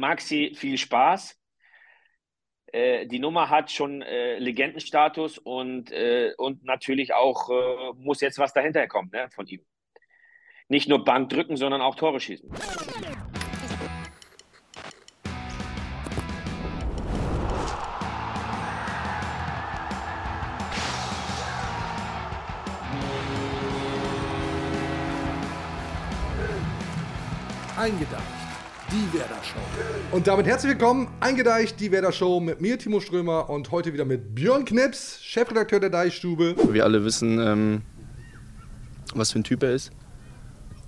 Maxi viel Spaß. Äh, die Nummer hat schon äh, Legendenstatus und, äh, und natürlich auch äh, muss jetzt was dahinter kommen ne, von ihm. Nicht nur Bank drücken, sondern auch Tore schießen. Werder Show. Und damit herzlich willkommen, Eingedeicht, die Werder Show mit mir, Timo Strömer und heute wieder mit Björn Knips, Chefredakteur der Deichstube. Wir alle wissen, ähm, was für ein Typ er ist.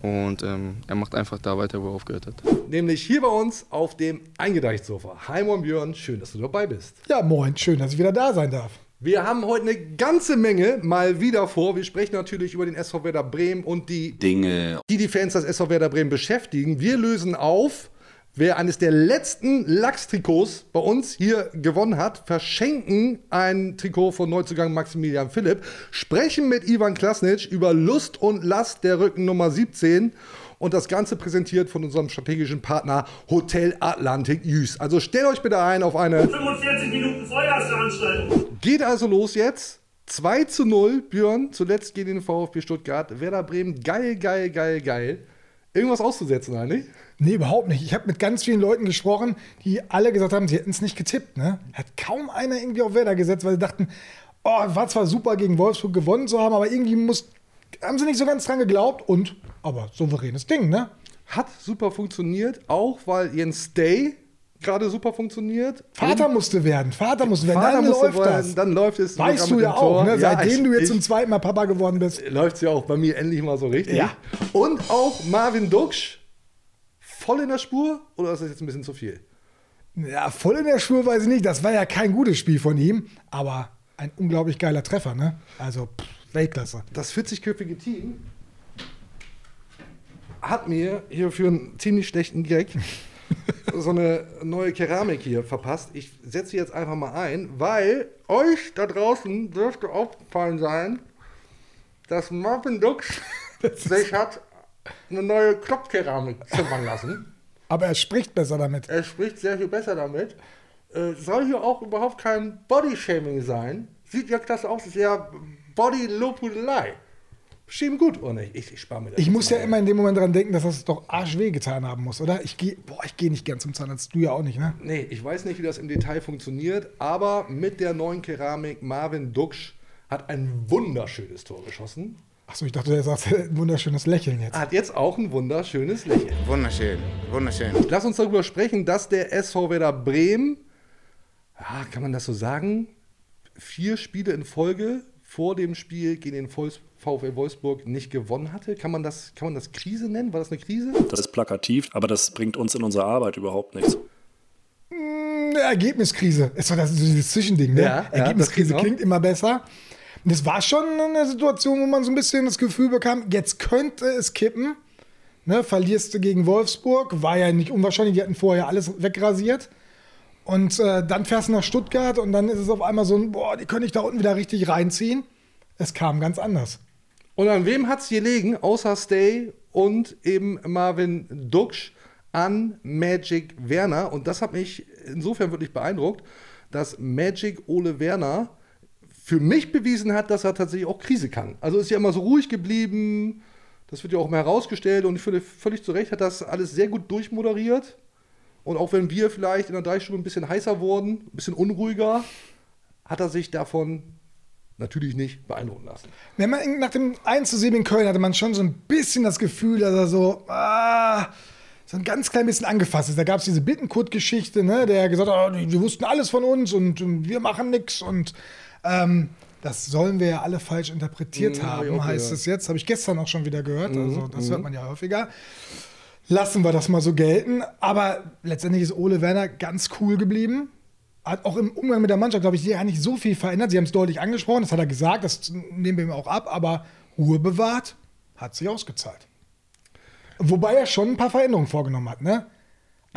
Und ähm, er macht einfach da weiter, wo er aufgehört hat. Nämlich hier bei uns auf dem Eingedeicht-Sofa. Hi Moin Björn, schön, dass du dabei bist. Ja, moin, schön, dass ich wieder da sein darf. Wir haben heute eine ganze Menge mal wieder vor. Wir sprechen natürlich über den SV Werder Bremen und die Dinge, die die Fans des SV Werder Bremen beschäftigen. Wir lösen auf, wer eines der letzten Lachs-Trikots bei uns hier gewonnen hat, verschenken ein Trikot von Neuzugang Maximilian Philipp, sprechen mit Ivan Klasnic über Lust und Last der Rücken Nummer 17 und das Ganze präsentiert von unserem strategischen Partner Hotel Atlantic Jüß. Also stellt euch bitte ein auf eine 45 Minuten Feuerveranstaltung. Geht also los jetzt. 2 zu 0, Björn, zuletzt gegen den VfB Stuttgart. Werder Bremen, geil, geil, geil, geil. Irgendwas auszusetzen eigentlich? Nee, überhaupt nicht. Ich habe mit ganz vielen Leuten gesprochen, die alle gesagt haben, sie hätten es nicht getippt. Ne? Hat kaum einer irgendwie auf Werder gesetzt, weil sie dachten, oh, war zwar super gegen Wolfsburg gewonnen zu haben, aber irgendwie muss, haben sie nicht so ganz dran geglaubt und, aber souveränes Ding, ne? Hat super funktioniert, auch weil Jens Stay gerade super funktioniert. Vater musste werden, Vater musste werden, Vater dann musste läuft werden, das. Dann läuft es. weißt du ja auch, ne? Ja, seitdem ich- du jetzt ich- zum zweiten Mal Papa geworden bist. läuft es ja auch bei mir endlich mal so richtig. Ja. Und auch Marvin Duksch, voll in der Spur oder ist das jetzt ein bisschen zu viel? Ja, voll in der Spur weiß ich nicht. Das war ja kein gutes Spiel von ihm, aber ein unglaublich geiler Treffer, ne? Also pff, Weltklasse. Das 40-köpfige Team hat mir hier für einen ziemlich schlechten Gag so eine neue Keramik hier verpasst. Ich setze sie jetzt einfach mal ein, weil euch da draußen dürfte aufgefallen sein, dass Marvin Dux sich hat eine neue Klopfkeramik zimmern lassen. Aber er spricht besser damit. Er spricht sehr viel besser damit. Äh, soll hier auch überhaupt kein Bodyshaming sein. Sieht ja klasse aus, ist ja Body-Lobhudelei. Schieben gut, oder nicht? Ich, ich spare mir das. Ich muss ja immer in dem Moment dran denken, dass das doch arschweh getan haben muss, oder? Ich gehe, boah, ich gehe nicht gern zum Zahnarzt. Du ja auch nicht, ne? Nee, ich weiß nicht, wie das im Detail funktioniert, aber mit der neuen Keramik Marvin Duksch hat ein wunderschönes Tor geschossen. Achso, ich dachte, er sagt ein wunderschönes Lächeln jetzt. Hat jetzt auch ein wunderschönes Lächeln. wunderschön, wunderschön. Lass uns darüber sprechen, dass der SV Werder Bremen, ja, kann man das so sagen, vier Spiele in Folge vor dem Spiel gegen den VfL Wolfsburg nicht gewonnen hatte. Kann man, das, kann man das Krise nennen? War das eine Krise? Das ist plakativ, aber das bringt uns in unserer Arbeit überhaupt nichts. Eine Ergebniskrise. Ist doch das so dieses Zwischending, ne? Ja, ja, Ergebniskrise das geht klingt immer besser. Und es war schon eine Situation, wo man so ein bisschen das Gefühl bekam, jetzt könnte es kippen. Ne, verlierst du gegen Wolfsburg, war ja nicht unwahrscheinlich, die hatten vorher alles wegrasiert. Und äh, dann fährst du nach Stuttgart und dann ist es auf einmal so ein, boah, die können dich da unten wieder richtig reinziehen. Es kam ganz anders. Und an wem hat es gelegen, außer Stay und eben Marvin Duksch, an Magic Werner? Und das hat mich insofern wirklich beeindruckt, dass Magic Ole Werner für mich bewiesen hat, dass er tatsächlich auch Krise kann. Also ist ja immer so ruhig geblieben, das wird ja auch mal herausgestellt und ich finde, völlig zu Recht hat das alles sehr gut durchmoderiert. Und auch wenn wir vielleicht in der Dreistunde ein bisschen heißer wurden, ein bisschen unruhiger, hat er sich davon natürlich nicht beeindrucken lassen. Wenn man nach dem 1 zu 7 in Köln hatte man schon so ein bisschen das Gefühl, dass er so, ah, so ein ganz klein bisschen angefasst ist. Da gab es diese Bittenkurt-Geschichte, ne, der gesagt hat, oh, die, die wussten alles von uns und, und wir machen nichts und ähm, das sollen wir ja alle falsch interpretiert Mhm, hab haben, auch heißt gehört. es jetzt. Habe ich gestern auch schon wieder gehört. Also das hört man ja häufiger. Lassen wir das mal so gelten. Aber letztendlich ist Ole Werner ganz cool geblieben. Hat auch im Umgang mit der Mannschaft, glaube ich, ja nicht so viel verändert. Sie haben es deutlich angesprochen, das hat er gesagt, das nehmen wir ihm auch ab, aber Ruhe bewahrt, hat sich ausgezahlt. Wobei er schon ein paar Veränderungen vorgenommen hat, ne?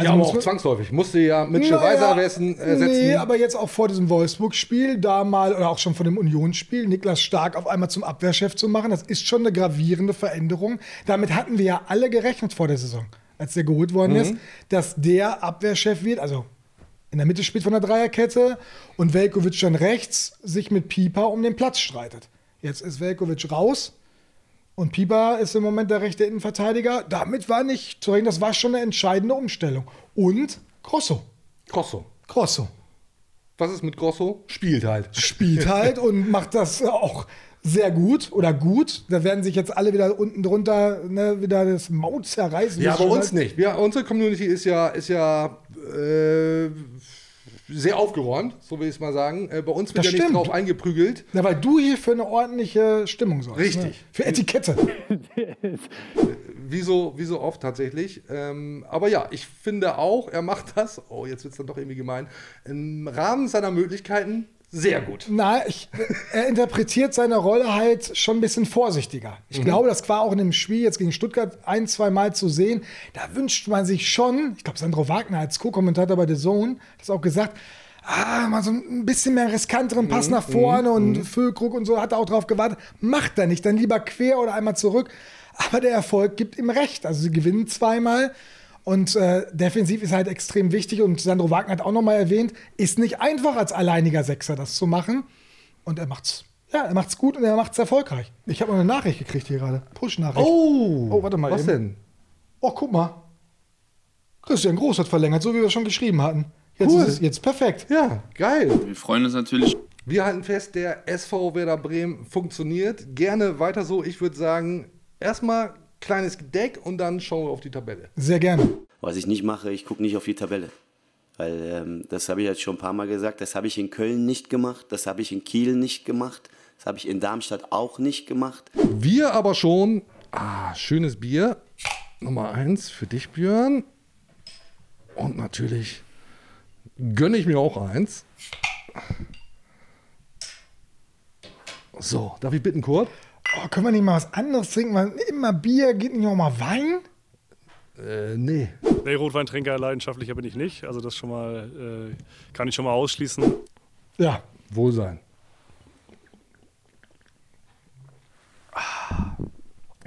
Ja, aber auch zwangsläufig. Musste ja Mitchell Naja, Weiser ersetzen. ersetzen. Nee, aber jetzt auch vor diesem Wolfsburg-Spiel, da mal, oder auch schon vor dem Unionsspiel, Niklas Stark auf einmal zum Abwehrchef zu machen, das ist schon eine gravierende Veränderung. Damit hatten wir ja alle gerechnet vor der Saison. als der geholt worden ist, dass der Abwehrchef wird, also in der Mitte spielt von der Dreierkette und Velkovic dann rechts sich mit Pieper um den Platz streitet. Jetzt ist Velkovic raus und Pieper ist im Moment der rechte Innenverteidiger. Damit war nicht zu reden, das war schon eine entscheidende Umstellung. Und Grosso. Grosso. Grosso Was ist mit Grosso? Spielt halt. spielt halt und macht das auch sehr gut oder gut. Da werden sich jetzt alle wieder unten drunter ne, wieder das Maut zerreißen. Ja, schon uns heißt. nicht. Wir, unsere Community ist ja, ist ja äh, sehr aufgeräumt, so will ich es mal sagen. Äh, bei uns wird Das ja nicht stimmt. drauf eingeprügelt. Na, weil du hier für eine ordentliche Stimmung sorgst. Richtig. Ne? Für Etikette. Wie so, wie so oft tatsächlich. Ähm, aber ja, ich finde auch, er macht das, oh, jetzt wird es dann doch irgendwie gemein, im Rahmen seiner Möglichkeiten sehr gut. Na, ich, er interpretiert seine Rolle halt schon ein bisschen vorsichtiger. Ich glaube, das war auch in dem Spiel jetzt gegen Stuttgart ein, zwei Mal zu sehen. Da wünscht man sich schon, ich glaube, Sandro Wagner als Co-Kommentator bei The Zone hat das auch gesagt, ah, mal so ein bisschen mehr riskanteren Pass nach vorne und Füllkrug und so hat er auch drauf gewartet. Macht er nicht, dann lieber quer oder einmal zurück. Aber der Erfolg gibt ihm recht. Also sie gewinnen zweimal. Und äh, defensiv ist halt extrem wichtig. Und Sandro Wagner hat auch nochmal erwähnt, ist nicht einfach als alleiniger Sechser das zu machen. Und er macht's. Ja, er macht's gut und er macht's erfolgreich. Ich habe noch eine Nachricht gekriegt hier gerade. Push-Nachricht. Oh, Oh, warte mal Was eben. denn? Oh, guck mal. Christian Groß hat verlängert, so wie wir schon geschrieben hatten. Jetzt Cool. ist es jetzt perfekt. Ja, geil. Wir freuen uns natürlich Wir halten fest, der SV Werder Bremen funktioniert. Gerne weiter so. Ich würde sagen, erstmal kleines Deck und dann schauen wir auf die Tabelle. Sehr gerne. Was ich nicht mache, ich gucke nicht auf die Tabelle. Weil ähm, das habe ich jetzt schon ein paar Mal gesagt, das habe ich in Köln nicht gemacht, das habe ich in Kiel nicht gemacht, das habe ich in Darmstadt auch nicht gemacht. Wir aber schon. Ah, schönes Bier. Nummer eins für dich, Björn. Und natürlich gönne ich mir auch eins. So, darf ich bitten, Kurt? Oh, können wir nicht mal was anderes trinken? Weil immer Bier, geht nicht auch mal Wein? Äh, nee. Nee, Rotweintrinker leidenschaftlicher bin ich nicht. Also das schon mal, äh, kann ich schon mal ausschließen. Ja. Wohlsein. Ah.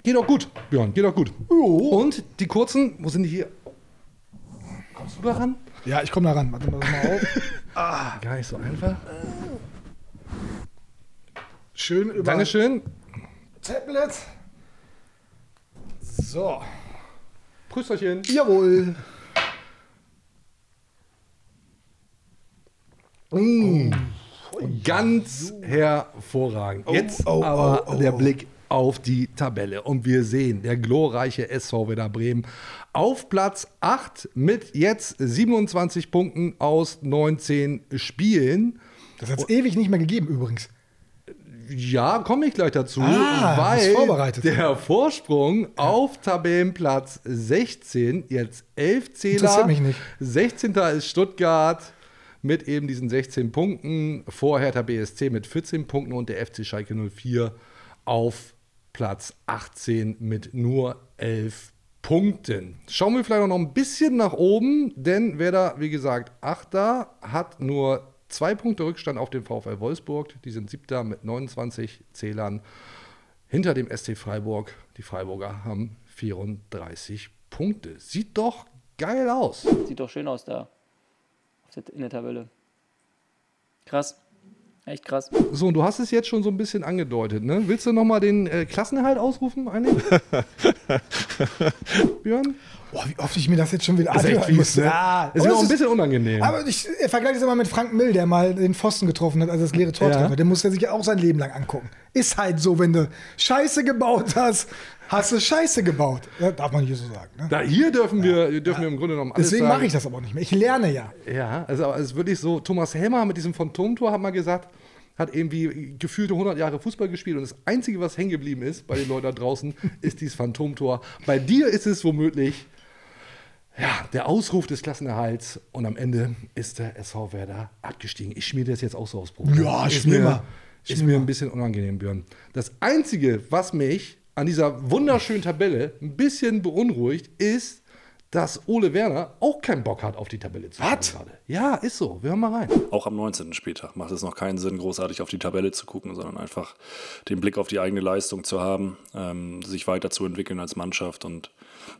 Geht doch gut, Björn, geht doch gut. Und die kurzen, wo sind die hier? Kommst du da ran? Ja, ich komme da ran. Warte mal, mal auf. Gar nicht so einfach. Schön über Dankeschön. Tablet. So. Prüsterchen. Jawohl. Ganz hervorragend. Jetzt oh, aber oh, oh, der oh. Blick auf die Tabelle. Und wir sehen, der glorreiche SV Werder Bremen auf Platz 8 mit jetzt 27 Punkten aus 19 Spielen. Das hat es ewig nicht mehr gegeben übrigens. Ja, komme ich gleich dazu, Ah, weil der Vorsprung auf Tabellenplatz 16, jetzt 11 Zähler. Mich nicht. 16. ist Stuttgart mit eben diesen 16 Punkten, vor Hertha BSC mit 14 Punkten und der FC Schalke 04 auf Platz 18 mit nur 11 Punkten. Schauen wir vielleicht noch ein bisschen nach oben, denn wer da, wie gesagt, Achter hat nur zwei Punkte Rückstand auf den VfL Wolfsburg. Die sind Siebter mit 29 Zählern hinter dem SC Freiburg. Die Freiburger haben 34 Punkte. Sieht doch geil aus. Sieht doch schön aus da. In der Tabelle. Krass. Echt krass. So, und du hast es jetzt schon so ein bisschen angedeutet, ne? Willst du nochmal den äh, Klassenerhalt ausrufen eigentlich? Björn? Boah, wie oft ich mir das jetzt schon wieder Ist echt anhören muss. ne? Ja, Ist aber mir auch es ein bisschen unangenehm. Aber ich vergleiche das immer mit Frank Mill, der mal den Pfosten getroffen hat, also das leere Tor Ja. Der muss er sich ja auch sein Leben lang angucken. Ist halt so, wenn du Scheiße gebaut hast, hast du Scheiße gebaut. Ja, darf man nicht so sagen. Ne? Da, hier dürfen, wir, dürfen wir im Grunde genommen alles Deswegen mache ich das aber auch nicht mehr. Ich lerne ja. Ja, also es ist wirklich so, Thomas Helmer mit diesem Phantomtor hat mal gesagt, hat irgendwie gefühlte 100 Jahre Fußball gespielt und das Einzige, was hängen geblieben ist bei den Leuten da draußen, ist dieses Phantomtor. Bei dir ist es womöglich ja, der Ausruf des Klassenerhalts und am Ende ist der SV Werder abgestiegen. Ich schmier das jetzt auch so aufs Brot. Ja, ist schmier mir, mal. ist mir ein bisschen unangenehm, Björn. Das Einzige, was mich an dieser wunderschönen Tabelle ein bisschen beunruhigt, ist, dass Ole Werner auch keinen Bock hat, auf die Tabelle zu schauen gerade. Ja, ist so. Wir hören mal rein. Auch am 19. Spieltag macht es noch keinen Sinn, großartig auf die Tabelle zu gucken, sondern einfach den Blick auf die eigene Leistung zu haben, ähm, sich weiterzuentwickeln als Mannschaft. Und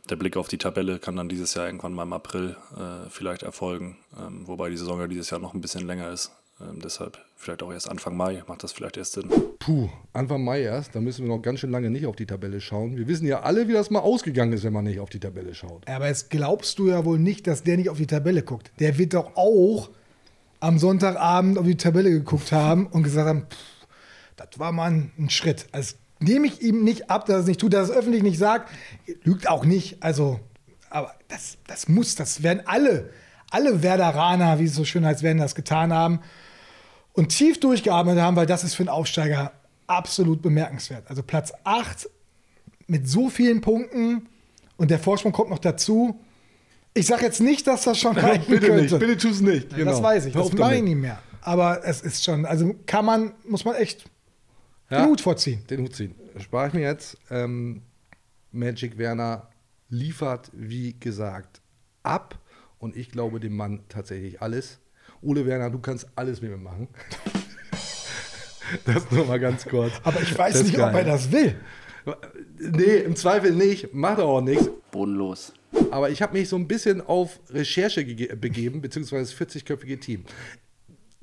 der Blick auf die Tabelle kann dann dieses Jahr irgendwann mal im April äh, vielleicht erfolgen, ähm, wobei die Saison ja dieses Jahr noch ein bisschen länger ist. Ähm, deshalb vielleicht auch erst Anfang Mai macht das vielleicht erst Sinn. Puh, Anfang Mai erst. Da müssen wir noch ganz schön lange nicht auf die Tabelle schauen. Wir wissen ja alle, wie das mal ausgegangen ist, wenn man nicht auf die Tabelle schaut. Aber jetzt glaubst du ja wohl nicht, dass der nicht auf die Tabelle guckt. Der wird doch auch am Sonntagabend auf die Tabelle geguckt haben und gesagt haben, pff, das war mal ein, ein Schritt. Also nehme ich ihm nicht ab, dass er es nicht tut, dass er es öffentlich nicht sagt. Lügt auch nicht. Also, aber das, das muss, das werden alle, alle Werderaner, wie es so schön heißt, werden das getan haben und tief durchgeatmet haben, weil das ist für einen Aufsteiger absolut bemerkenswert. Also Platz 8 mit so vielen Punkten und der Vorsprung kommt noch dazu. Ich sage jetzt nicht, dass das schon reichen bitte könnte. nicht, bitte tu es nicht. Genau. Das weiß ich, Hör das mache ich nicht mehr. Aber es ist schon, also kann man, muss man echt Ja. den Hut vorziehen. Den Hut ziehen. Spare ich mir jetzt. Ähm, Magic Werner liefert, wie gesagt, ab. Und ich glaube dem Mann tatsächlich alles. Ole Werner, du kannst alles mit mir machen. das nur mal ganz kurz. Aber ich weiß nicht, ob geil. er das will. Nee, im Zweifel nicht. Macht auch nichts. Bodenlos. Aber ich habe mich so ein bisschen auf Recherche begeben, beziehungsweise das 40-köpfige Team.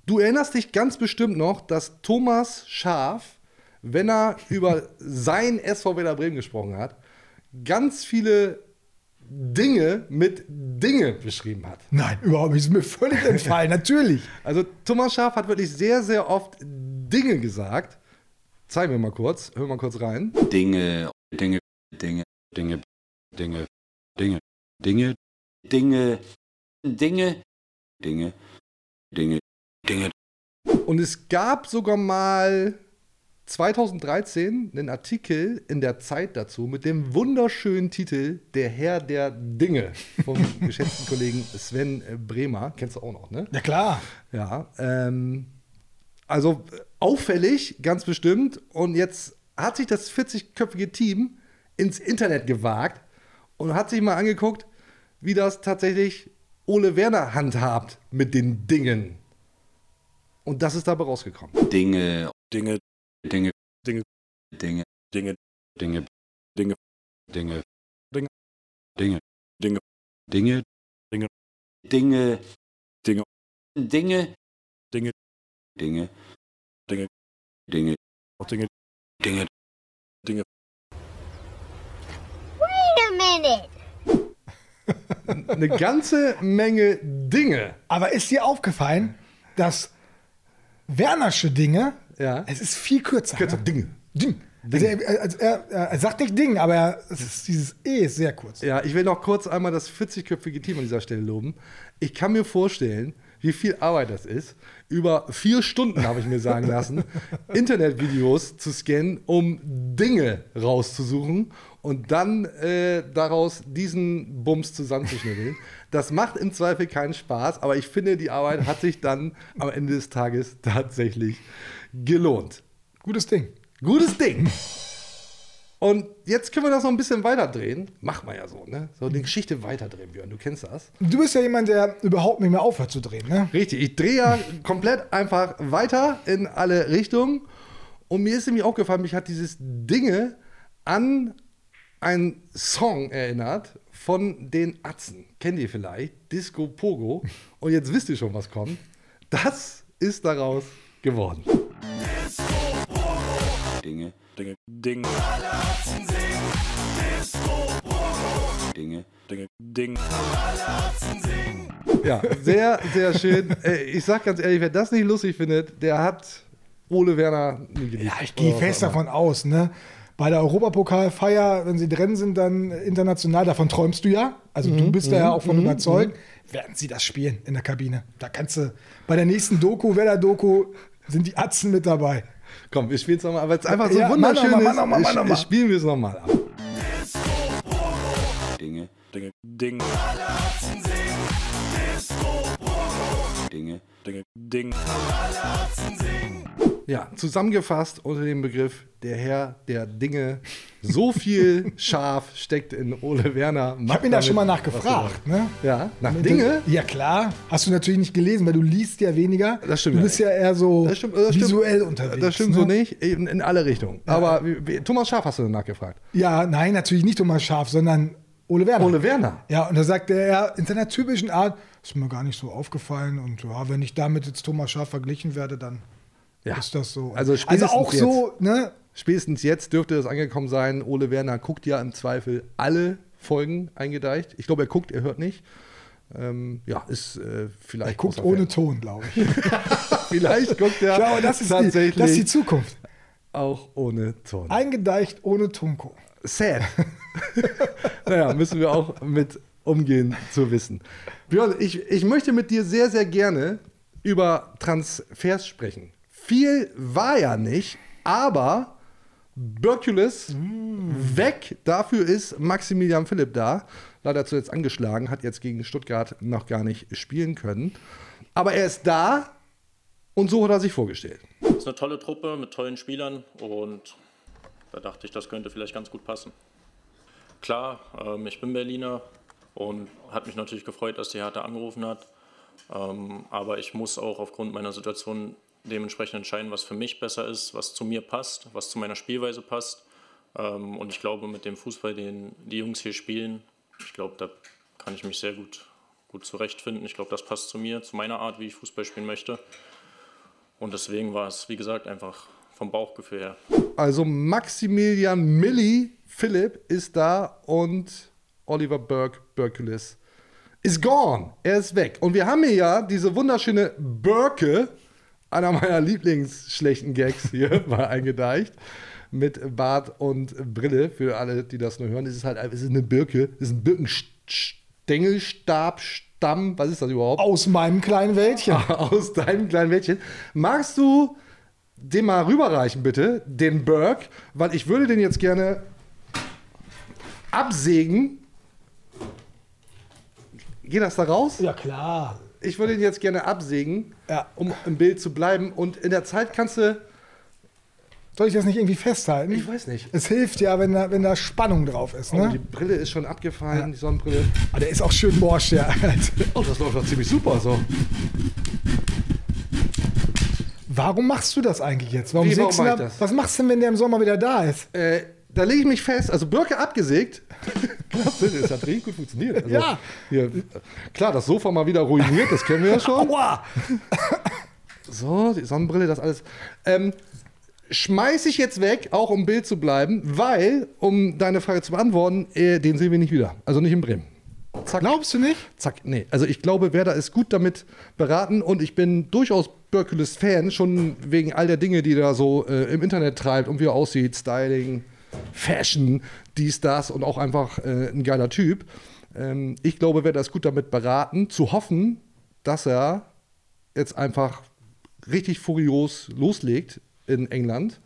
Du erinnerst dich ganz bestimmt noch, dass Thomas Schaf, wenn er über sein SV Werder Bremen gesprochen hat, ganz viele Dinge mit Dinge beschrieben hat. Nein, überhaupt nicht. Ist mir völlig entfallen, natürlich. Also Thomas Schaf hat wirklich sehr, sehr oft Dinge gesagt. Zeigen wir mal kurz, hören wir mal kurz rein. Dinge, Dinge, Dinge, Dinge, Dinge, Dinge, Dinge, Dinge, Dinge, Dinge, Dinge, Dinge, Und es gab sogar mal 2013 einen Artikel in der Zeit dazu mit dem wunderschönen Titel Der Herr der Dinge vom geschätzten Kollegen Sven äh, Bremer. Kennst du auch noch, ne? Ja, klar. Ja. Ähm, also auffällig, ganz bestimmt. Und jetzt hat sich das 40-köpfige Team ins Internet gewagt und hat sich mal angeguckt, wie das tatsächlich Ole Werner handhabt mit den Dingen. Und das ist dabei rausgekommen. Dinge, Dinge, Dinge, Dinge, Dinge, Dinge, Dinge, Dinge, Dinge, Dinge, Dinge, Dinge, Dinge, Dinge, Dinge, Dinge, Dinge, Dinge, Dinge, Dinge, auch Dinge, Dinge, Dinge. Wait a minute. Eine ganze Menge Dinge. Aber ist dir aufgefallen, dass Wernersche Dinge, Ja. es ist viel kürzer. Kürzer ne? Dinge. Ding. Also er, also er, er sagt nicht Ding, aber er, ist, dieses E ist sehr kurz. Ja, ich will noch kurz einmal das 40-köpfige Team an dieser Stelle loben. Ich kann mir vorstellen, wie viel Arbeit das ist, über vier Stunden, habe ich mir sagen lassen, Internetvideos zu scannen, um Dinge rauszusuchen und dann äh, daraus diesen Bums zusammenzuschnitteln. Das macht im Zweifel keinen Spaß, aber ich finde, die Arbeit hat sich dann am Ende des Tages tatsächlich gelohnt. Gutes Ding. Gutes Ding. Und jetzt können wir das noch ein bisschen weiterdrehen. Macht man ja so, ne? So eine Geschichte weiterdrehen, Björn. Du kennst das. Du bist ja jemand, der überhaupt nicht mehr aufhört zu drehen, ne? Richtig. Ich drehe ja komplett einfach weiter in alle Richtungen. Und mir ist nämlich aufgefallen, mich hat dieses Dinge an einen Song erinnert von den Atzen. Kennt ihr vielleicht? Disco Pogo. Und jetzt wisst ihr schon, was kommt. Das ist daraus geworden. Dinge, Dinge, Ding, Dinge, Dinge, Ding. Ja, sehr, sehr schön. Äh, Ich sag ganz ehrlich, wer das nicht lustig findet, der hat Ole Werner nie geliebt. Ja, ich gehe fest davon aus, ne? Bei der Europapokalfeier, wenn sie drin sind, dann international, davon träumst du ja. Also Mhm, du bist da ja auch von überzeugt. Werden sie das spielen in der Kabine? Da kannst du bei der nächsten Doku, Werder-Doku, sind die Atzen mit dabei. Komm, wir spielen es nochmal, weil es einfach so Ja, wunderschön mal, ist. mach noch sch- mal. Spielen wir es nochmal ab. Dinge, Dinge, Ding, Dinge, Dinge, Ding. Ja, zusammengefasst unter dem Begriff der Herr der Dinge So viel Schaf steckt in Ole Werner. Ich habe ihn da schon mal nachgefragt. Ne? Ja, nach Dinge? Ja, klar. Hast du natürlich nicht gelesen, weil du liest ja weniger. Das stimmt Du ja bist ja eher so Das stimmt, das stimmt. visuell unterwegs. Das stimmt ne? so nicht, in, in alle Richtungen. Aber wie, wie, Thomas Schaf hast du nachgefragt. Ja, nein, natürlich nicht Thomas Schaf, sondern Ole Werner. Ole Werner. Ja, und da sagte er in seiner typischen Art, ist mir gar nicht so aufgefallen. Und ja, wenn ich damit jetzt Thomas Schaf verglichen werde, dann Ja. ist das so. Also also spätestens auch so, ne? Spätestens jetzt dürfte es angekommen sein. Ole Werner guckt ja im Zweifel alle Folgen eingedeicht. Ich glaube, er guckt, er hört nicht. Ähm, ja, ist äh, vielleicht. Er guckt ohne Fan. Ton, glaube ich. Vielleicht guckt er Ich glaube, das ist, die, tatsächlich das ist die Zukunft. auch ohne Ton. Eingedeicht ohne Tunko. Sad. naja, müssen wir auch mit umgehen zu wissen. Björn, ich, ich möchte mit dir sehr, sehr gerne über Transfers sprechen. Viel war ja nicht, aber Berkulis weg. Dafür ist Maximilian Philipp da. Leider zuletzt angeschlagen, hat jetzt gegen Stuttgart noch gar nicht spielen können. Aber er ist da und so hat er sich vorgestellt. Es ist eine tolle Truppe mit tollen Spielern und da dachte ich, das könnte vielleicht ganz gut passen. Klar, ähm, ich bin Berliner und hat mich natürlich gefreut, dass die Hertha angerufen hat. Ähm, aber ich muss auch aufgrund meiner Situation dementsprechend entscheiden, was für mich besser ist, was zu mir passt, was zu meiner Spielweise passt. Ähm, und ich glaube, mit dem Fußball, den die Jungs hier spielen, ich glaube, da kann ich mich sehr gut, gut zurechtfinden. Ich glaube, das passt zu mir, zu meiner Art, wie ich Fußball spielen möchte. Und deswegen war es, wie gesagt, einfach vom Bauchgefühl her. Also Maximilian Milli Philipp ist da und Oliver Burke Berkulis ist gone. Er ist weg. Und wir haben hier ja diese wunderschöne Birke, einer meiner Lieblingsschlechten Gags hier, mal eingedeicht. Mit Bart und Brille. Für alle, die das nur hören, ist es halt es ist eine Birke. Es ist ein Birkenstängelstab, Stamm. Was ist das überhaupt? Aus meinem kleinen Wäldchen. aus deinem kleinen Mädchen. Magst du den mal rüberreichen, bitte, den Burke? Weil ich würde den jetzt gerne absägen. Geht das da raus? Ja, klar. Ich würde ihn jetzt gerne absägen, Ja. um im Bild zu bleiben. Und in der Zeit kannst du. Soll ich das nicht irgendwie festhalten? Ich weiß nicht. Es hilft ja, wenn da, wenn da Spannung drauf ist. Oh, die Ne? Brille ist schon abgefallen, die Sonnenbrille. Aber der ist auch schön morsch, der. Oh, das läuft doch ziemlich super so. Warum machst du das eigentlich jetzt? Warum Wie, warum sägst du mach da? Was machst du denn, wenn der im Sommer wieder da ist? Äh, da lege ich mich fest, also Birke abgesägt. Klasse, das hat richtig gut funktioniert. Also, Ja. Hier, klar, das Sofa mal wieder ruiniert, das kennen wir ja schon. Aua! So, die Sonnenbrille, das alles. Ähm, schmeiß ich jetzt weg, auch um Bild zu bleiben, weil, um deine Frage zu beantworten, äh, den sehen wir nicht wieder. Also nicht in Bremen. Zack. Glaubst du nicht? Zack, nee. Also ich glaube, Werder ist gut damit beraten und ich bin durchaus Berkulis Fan, schon wegen all der Dinge, die er da so äh, im Internet treibt und wie er aussieht, Styling, Fashion, dies, das und auch einfach äh, ein geiler Typ. Ähm, ich glaube, Werder ist gut damit beraten, zu hoffen, dass er jetzt einfach richtig furios loslegt in England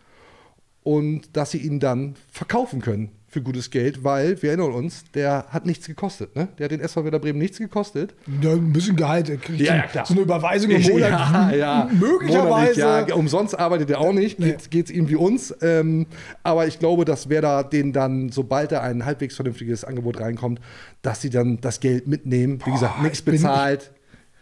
und dass sie ihn dann verkaufen können für gutes Geld, weil wir erinnern uns, der hat nichts gekostet. Ne? Der hat den SV Werder Bremen nichts gekostet. Ja, ein bisschen Gehalt. Er kriegt Ja, ja, klar. so eine Überweisung im Monat. Ja, ja. Möglicherweise. Monatlich, ja. Umsonst arbeitet er auch nicht. Nee. Geht es ihm wie uns. Ähm, aber ich glaube, dass Werder den dann, sobald da ein halbwegs vernünftiges Angebot reinkommt, dass sie dann das Geld mitnehmen. Wie gesagt, nichts bezahlt,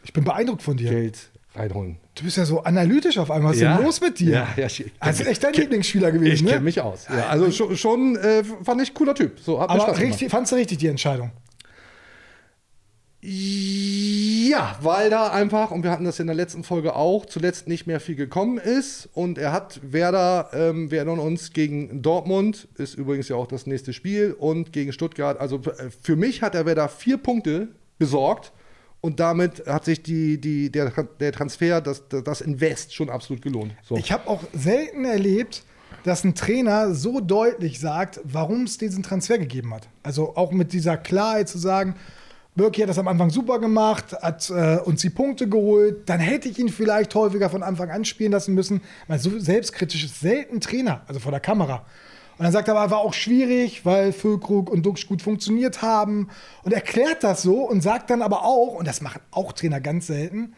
Ich bin beeindruckt von dir. Geld reinholen. Du bist ja so analytisch auf einmal. Was ist Ja. denn los mit dir? Ja, ja, ich- ist echt dein Lieblingsspieler Ich gewesen, kenne ne? mich aus. Ja, also schon, schon äh, fand ich cooler Typ. So, Aber richtig, fandst du richtig die Entscheidung? Ja, weil da einfach, und wir hatten das in der letzten Folge auch, zuletzt nicht mehr viel gekommen ist. Und er hat Werder, ähm, wir erinnern uns, gegen Dortmund, ist übrigens ja auch das nächste Spiel, und gegen Stuttgart. Also äh, für mich hat er Werder vier Punkte besorgt. Und damit hat sich die, die, der, der Transfer, das, das Invest schon absolut gelohnt. So. Ich habe auch selten erlebt, dass ein Trainer so deutlich sagt, warum es diesen Transfer gegeben hat. Also auch mit dieser Klarheit zu sagen, Birki hat das am Anfang super gemacht, hat äh, uns die Punkte geholt, dann hätte ich ihn vielleicht häufiger von Anfang an spielen lassen müssen. Weil so selbstkritisch ist selten Trainer, also vor der Kamera. Und dann sagt er aber, war auch schwierig, weil Füllkrug und Duxch gut funktioniert haben. Und erklärt das so und sagt dann aber auch, und das machen auch Trainer ganz selten,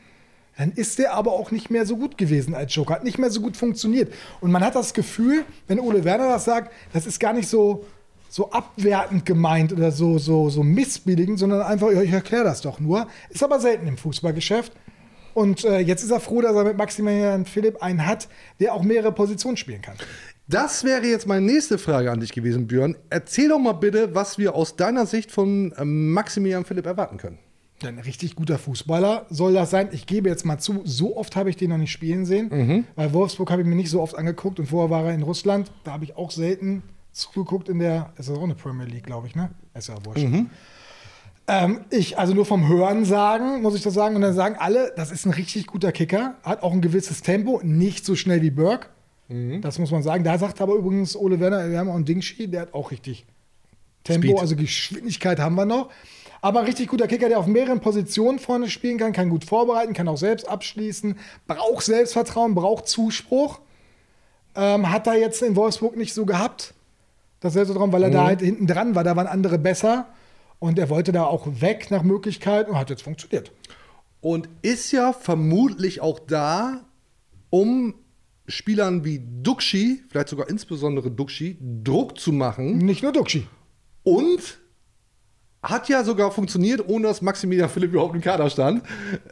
dann ist der aber auch nicht mehr so gut gewesen als Joker, hat nicht mehr so gut funktioniert. Und man hat das Gefühl, wenn Ole Werner das sagt, das ist gar nicht so, so abwertend gemeint oder so, so, so missbilligend, sondern einfach, ich erkläre das doch nur. Ist aber selten im Fußballgeschäft. Und äh, jetzt ist er froh, dass er mit Maximilian Philipp einen hat, der auch mehrere Positionen spielen kann. Das wäre jetzt meine nächste Frage an dich gewesen, Björn. Erzähl doch mal bitte, was wir aus deiner Sicht von ähm, Maximilian Philipp erwarten können. Ein richtig guter Fußballer soll das sein. Ich gebe jetzt mal zu, so oft habe ich den noch nicht spielen sehen. Weil Wolfsburg habe ich mir nicht so oft angeguckt und vorher war er in Russland. Da habe ich auch selten zugeguckt in der, ist das auch eine Premier League, glaube ich, ne? Ist ja wurscht. Ähm, ich, also nur vom Hören sagen, muss ich das sagen. Und dann sagen alle, das ist ein richtig guter Kicker. Hat auch ein gewisses Tempo, nicht so schnell wie Burke. Das muss man sagen. Da sagt aber übrigens Ole Werner, wir haben auch einen Dingshi, der hat auch richtig Tempo, Speed. also Geschwindigkeit haben wir noch. Aber richtig guter Kicker, der auf mehreren Positionen vorne spielen kann, kann gut vorbereiten, kann auch selbst abschließen, braucht Selbstvertrauen, braucht Zuspruch. Ähm, hat er jetzt in Wolfsburg nicht so gehabt, das Selbstvertrauen, weil er da halt hinten dran war, da waren andere besser. Und er wollte da auch weg nach Möglichkeit und hat jetzt funktioniert. Und ist ja vermutlich auch da, um Spielern wie Duxi, vielleicht sogar insbesondere Duxi, Druck zu machen. Nicht nur Duxi. Und hat ja sogar funktioniert, ohne dass Maximilian Philipp überhaupt im Kader stand.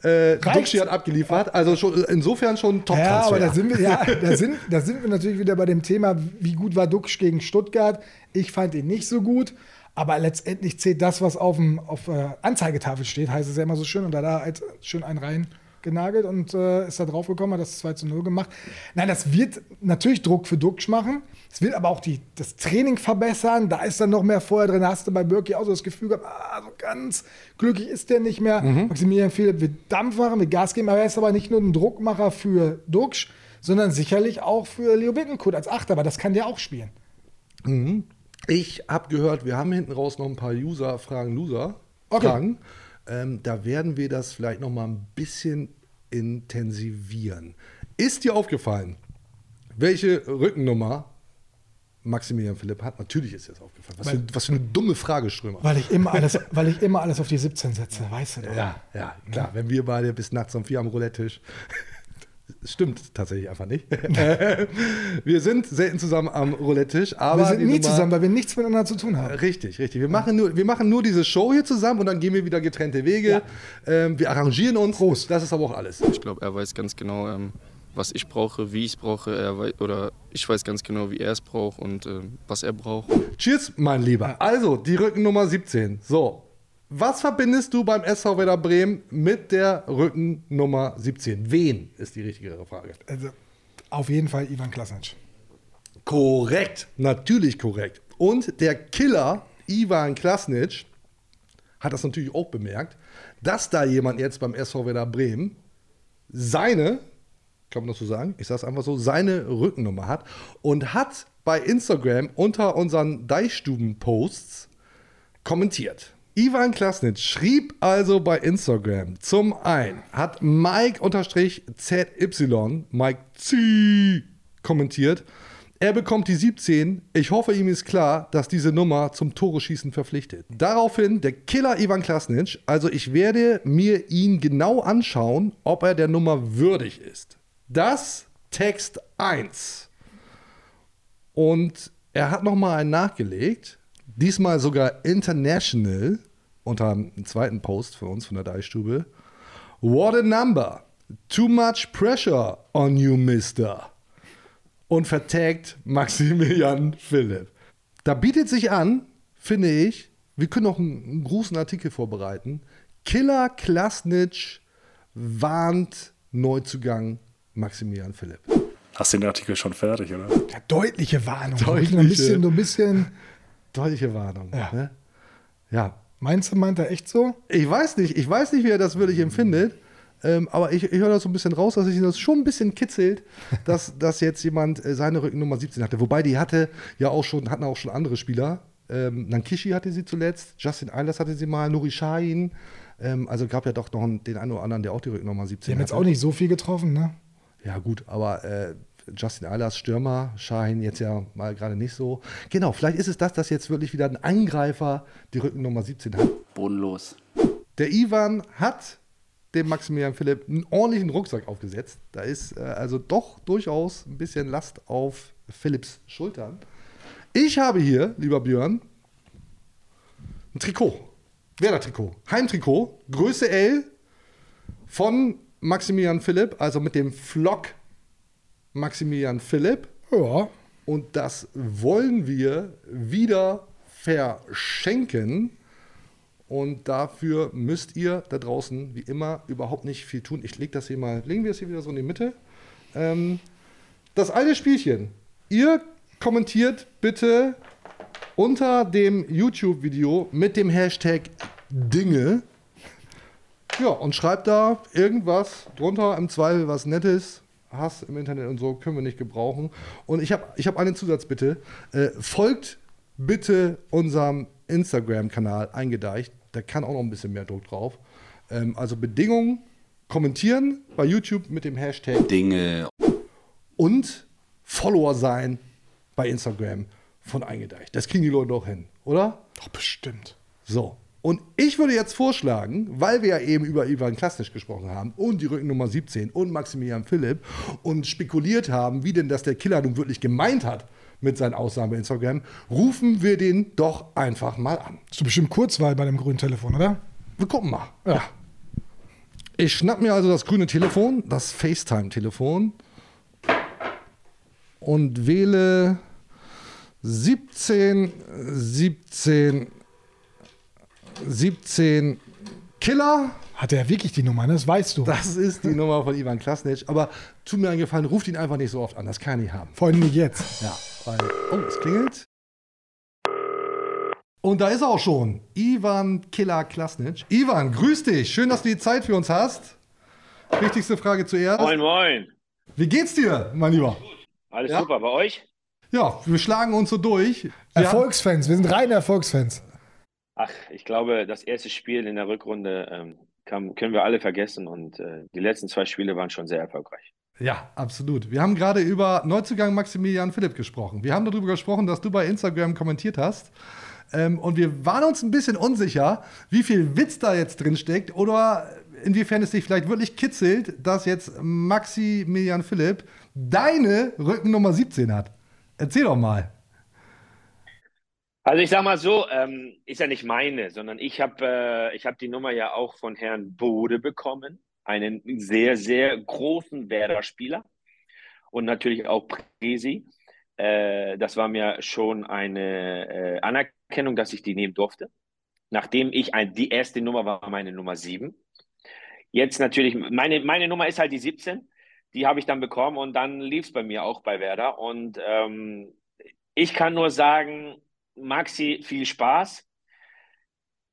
Äh, Duxi hat abgeliefert, also schon, insofern schon top Ja, aber da sind, wir, ja da, sind, da sind wir natürlich wieder bei dem Thema, wie gut war Duxch gegen Stuttgart. Ich fand ihn nicht so gut. Aber letztendlich zählt das, was auf dem auf äh, Anzeigetafel steht, heißt es ja immer so schön. Und da er halt schön einen rein genagelt und äh, ist da drauf gekommen, hat das 2 zu 0 gemacht. Nein, das wird natürlich Druck für Duxch machen. Es wird aber auch die, das Training verbessern. Da ist dann noch mehr Feuer drin. Da hast du bei Birki auch so das Gefühl gehabt, ah, so ganz glücklich ist der nicht mehr. Maximilian Philipp wird Dampf machen, wird Gas geben, aber er ist aber nicht nur ein Druckmacher für Duxch, sondern sicherlich auch für Leo Bittencourt als Achter, aber das kann der auch spielen. Ich habe gehört, wir haben hinten raus noch ein paar User-Fragen, Loser. Okay. Fragen. Ähm, da werden wir das vielleicht noch mal ein bisschen intensivieren. Ist dir aufgefallen, welche Rückennummer Maximilian Philipp hat? Natürlich ist dir das aufgefallen. Was, für, was für eine dumme Frage, Strömer. Weil ich immer alles, weil ich immer alles auf die 17 setze, weißt du doch. Ja, ja, klar. Wenn wir beide bis nachts um vier am Roulette-Tisch. Stimmt tatsächlich einfach nicht. wir sind selten zusammen am Roulette-Tisch, aber. wir sind nie Nummer- zusammen, weil wir nichts miteinander zu tun haben. Richtig, richtig. Wir machen, nur, wir machen nur diese Show hier zusammen und dann gehen wir wieder getrennte Wege. Ähm, wir arrangieren uns. Prost. Das ist aber auch alles. Ich glaube, er weiß ganz genau, ähm, was ich brauche, wie ich es brauche. Er wei oder ich weiß ganz genau, wie er es braucht und ähm, was er braucht. Cheers, mein Lieber. Also, die Rückennummer 17. So. Was verbindest du beim SV Werder Bremen mit der Rückennummer 17? Wen ist die richtigere Frage? Also, auf jeden Fall Ivan Klasnic. Korrekt, natürlich korrekt. Und der Killer Ivan Klasnic hat das natürlich auch bemerkt, dass da jemand jetzt beim SV Werder Bremen seine, kann man das so sagen, ich sage es einfach so, seine Rückennummer hat und hat bei Instagram unter unseren Deichstuben-Posts kommentiert. Ivan Klasnic schrieb also bei Instagram zum einen, hat Mike-ZY, Mike Z kommentiert, er bekommt die 17. Ich hoffe, ihm ist klar, dass diese Nummer zum Tore-Schießen verpflichtet. Daraufhin der Killer Ivan Klasnic. Also ich werde mir ihn genau anschauen, ob er der Nummer würdig ist. Das Text 1. Und er hat nochmal einen nachgelegt. Diesmal sogar international unter einem zweiten Post für uns von der Deichstube. What a number. Too much pressure on you, mister und vertagt Maximilian Philipp. Da bietet sich an, finde ich, wir können noch einen, einen großen Artikel vorbereiten. Killer Klasnitsch warnt Neuzugang Maximilian Philipp. Hast du den Artikel schon fertig, oder? Ja, deutliche Warnung. Deutliche. Ein bisschen, ein bisschen. Deutliche Warnung. Ja. Ne? ja. Meinst du, meint er echt so? Ich weiß nicht, ich weiß nicht, wie er das wirklich empfindet. Ähm, aber ich, ich höre das so ein bisschen raus, dass sich das schon ein bisschen kitzelt, dass, dass jetzt jemand äh, seine Rückennummer 17 hatte. Wobei die hatte ja auch schon, hatten auch schon andere Spieler. Ähm, Nankishi hatte sie zuletzt, Justin Eilers hatte sie mal, Nuri Sahin. Ähm, also gab ja doch noch den einen oder anderen, der auch die Rückennummer 17 Die haben jetzt hatte. auch nicht so viel getroffen, ne? Ja, gut, aber äh, Justin Eilers, Stürmer, Shahin jetzt ja mal gerade nicht so. Genau, vielleicht ist es das, dass jetzt wirklich wieder ein Angreifer die Rückennummer 17 hat. Bodenlos. Der Ivan hat dem Maximilian Philipp einen ordentlichen Rucksack aufgesetzt. Da ist äh, also doch durchaus ein bisschen Last auf Philipps Schultern. Ich habe hier, lieber Björn, ein Trikot. Werder-Trikot. Heimtrikot. Größe L von Maximilian Philipp, also mit dem Flock Maximilian Philipp. Ja. Und das wollen wir wieder verschenken. Und dafür müsst ihr da draußen, wie immer, überhaupt nicht viel tun. Ich lege das hier mal, legen wir es hier wieder so in die Mitte. Ähm, das alte Spielchen. Ihr kommentiert bitte unter dem YouTube-Video mit dem Hashtag Dinge. Ja, und schreibt da irgendwas drunter, im Zweifel was Nettes. Hass im Internet und so können wir nicht gebrauchen. Und ich habe ich hab einen Zusatzbitte. Äh, folgt bitte unserem Instagram-Kanal eingedeicht. Da kann auch noch ein bisschen mehr Druck drauf. Ähm, also Bedingungen, kommentieren bei YouTube mit dem Hashtag Dinge. und Follower sein bei Instagram von eingedeicht. Das kriegen die Leute doch hin, oder? Doch, bestimmt. So. Und ich würde jetzt vorschlagen, weil wir ja eben über Ivan Klasnic gesprochen haben und die Rückennummer 17 und Maximilian Philipp und spekuliert haben, wie denn das der Killer nun wirklich gemeint hat mit seinen Aussagen bei Instagram, rufen wir den doch einfach mal an. Ist doch bestimmt Kurzwahl bei dem grünen Telefon, oder? Wir gucken mal. Ja. Ich schnapp mir also das grüne Telefon, das FaceTime-Telefon und wähle 17, 17, 17 Killer. Hat er wirklich die Nummer, ne? das weißt du. Das ist die Nummer von Ivan Klasnic. Aber tut mir einen Gefallen, ruft ihn einfach nicht so oft an. Das kann er nicht haben. Vor allem nicht jetzt. Ja, weil. Oh, es klingelt. Und da ist er auch schon. Ivan Killer Klasnic. Ivan, grüß dich. Schön, dass du die Zeit für uns hast. Wichtigste Frage zuerst. Moin, moin. Wie geht's dir, mein Lieber? Alles Ja? super bei euch? Ja, wir schlagen uns so durch. Wir Erfolgsfans, wir sind reine Erfolgsfans. Ach, ich glaube, das erste Spiel in der Rückrunde ähm, kann, können wir alle vergessen und äh, die letzten zwei Spiele waren schon sehr erfolgreich. Ja, absolut. Wir haben gerade über Neuzugang Maximilian Philipp gesprochen. Wir haben darüber gesprochen, dass du bei Instagram kommentiert hast. Ähm, und wir waren uns ein bisschen unsicher, wie viel Witz da jetzt drin steckt oder inwiefern es dich vielleicht wirklich kitzelt, dass jetzt Maximilian Philipp deine Rückennummer 17 hat. Erzähl doch mal. Also ich sag mal so, ähm, ist ja nicht meine, sondern ich habe äh, hab die Nummer ja auch von Herrn Bode bekommen, einen sehr, sehr großen Werder-Spieler und natürlich auch Presi. Äh, das war mir schon eine äh, Anerkennung, dass ich die nehmen durfte. Nachdem ich ein, die erste Nummer war meine Nummer 7. Jetzt natürlich, meine, meine Nummer ist halt die 17. Die habe ich dann bekommen und dann lief es bei mir auch bei Werder. Und ähm, ich kann nur sagen, Maxi, viel Spaß.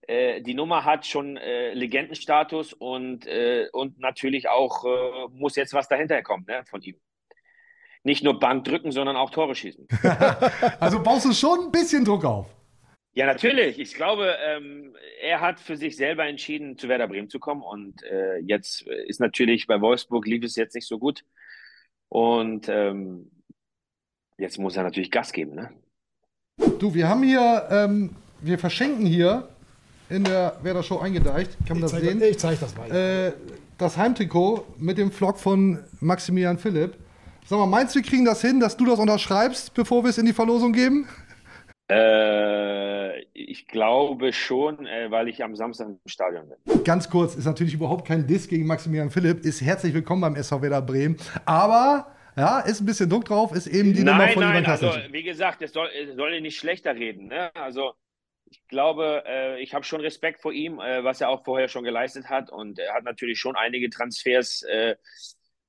Äh, die Nummer hat schon äh, Legendenstatus und, äh, und natürlich auch äh, muss jetzt was dahinter kommen ne, von ihm. Nicht nur Bank drücken, sondern auch Tore schießen. Also baust du schon ein bisschen Druck auf. Ja, natürlich. Ich glaube, ähm, er hat für sich selber entschieden, zu Werder Bremen zu kommen. Und äh, jetzt ist natürlich bei Wolfsburg lief es jetzt nicht so gut. Und ähm, jetzt muss er natürlich Gas geben. Ne? Du, wir haben hier, ähm, wir verschenken hier in der Werder Show eingedeicht. Kann man Ich das zeig, sehen? ich zeig das mal. äh, das Heimtrikot mit dem Vlog von Maximilian Philipp. Sag mal, meinst du, wir kriegen das hin, dass du das unterschreibst, bevor wir es in die Verlosung geben? Äh, ich glaube schon, äh, weil ich am Samstag im Stadion bin. Ganz kurz, ist natürlich überhaupt kein Diss gegen Maximilian Philipp, ist herzlich willkommen beim SV Werder Bremen. Aber, ja, ist ein bisschen Druck drauf, ist eben die Nummer Nein, von Ivan nein, also Klasnic. wie gesagt, es soll, es soll nicht schlechter reden. Ne? Also ich glaube, äh, ich habe schon Respekt vor ihm, äh, was er auch vorher schon geleistet hat. Und er hat natürlich schon einige Transfers äh,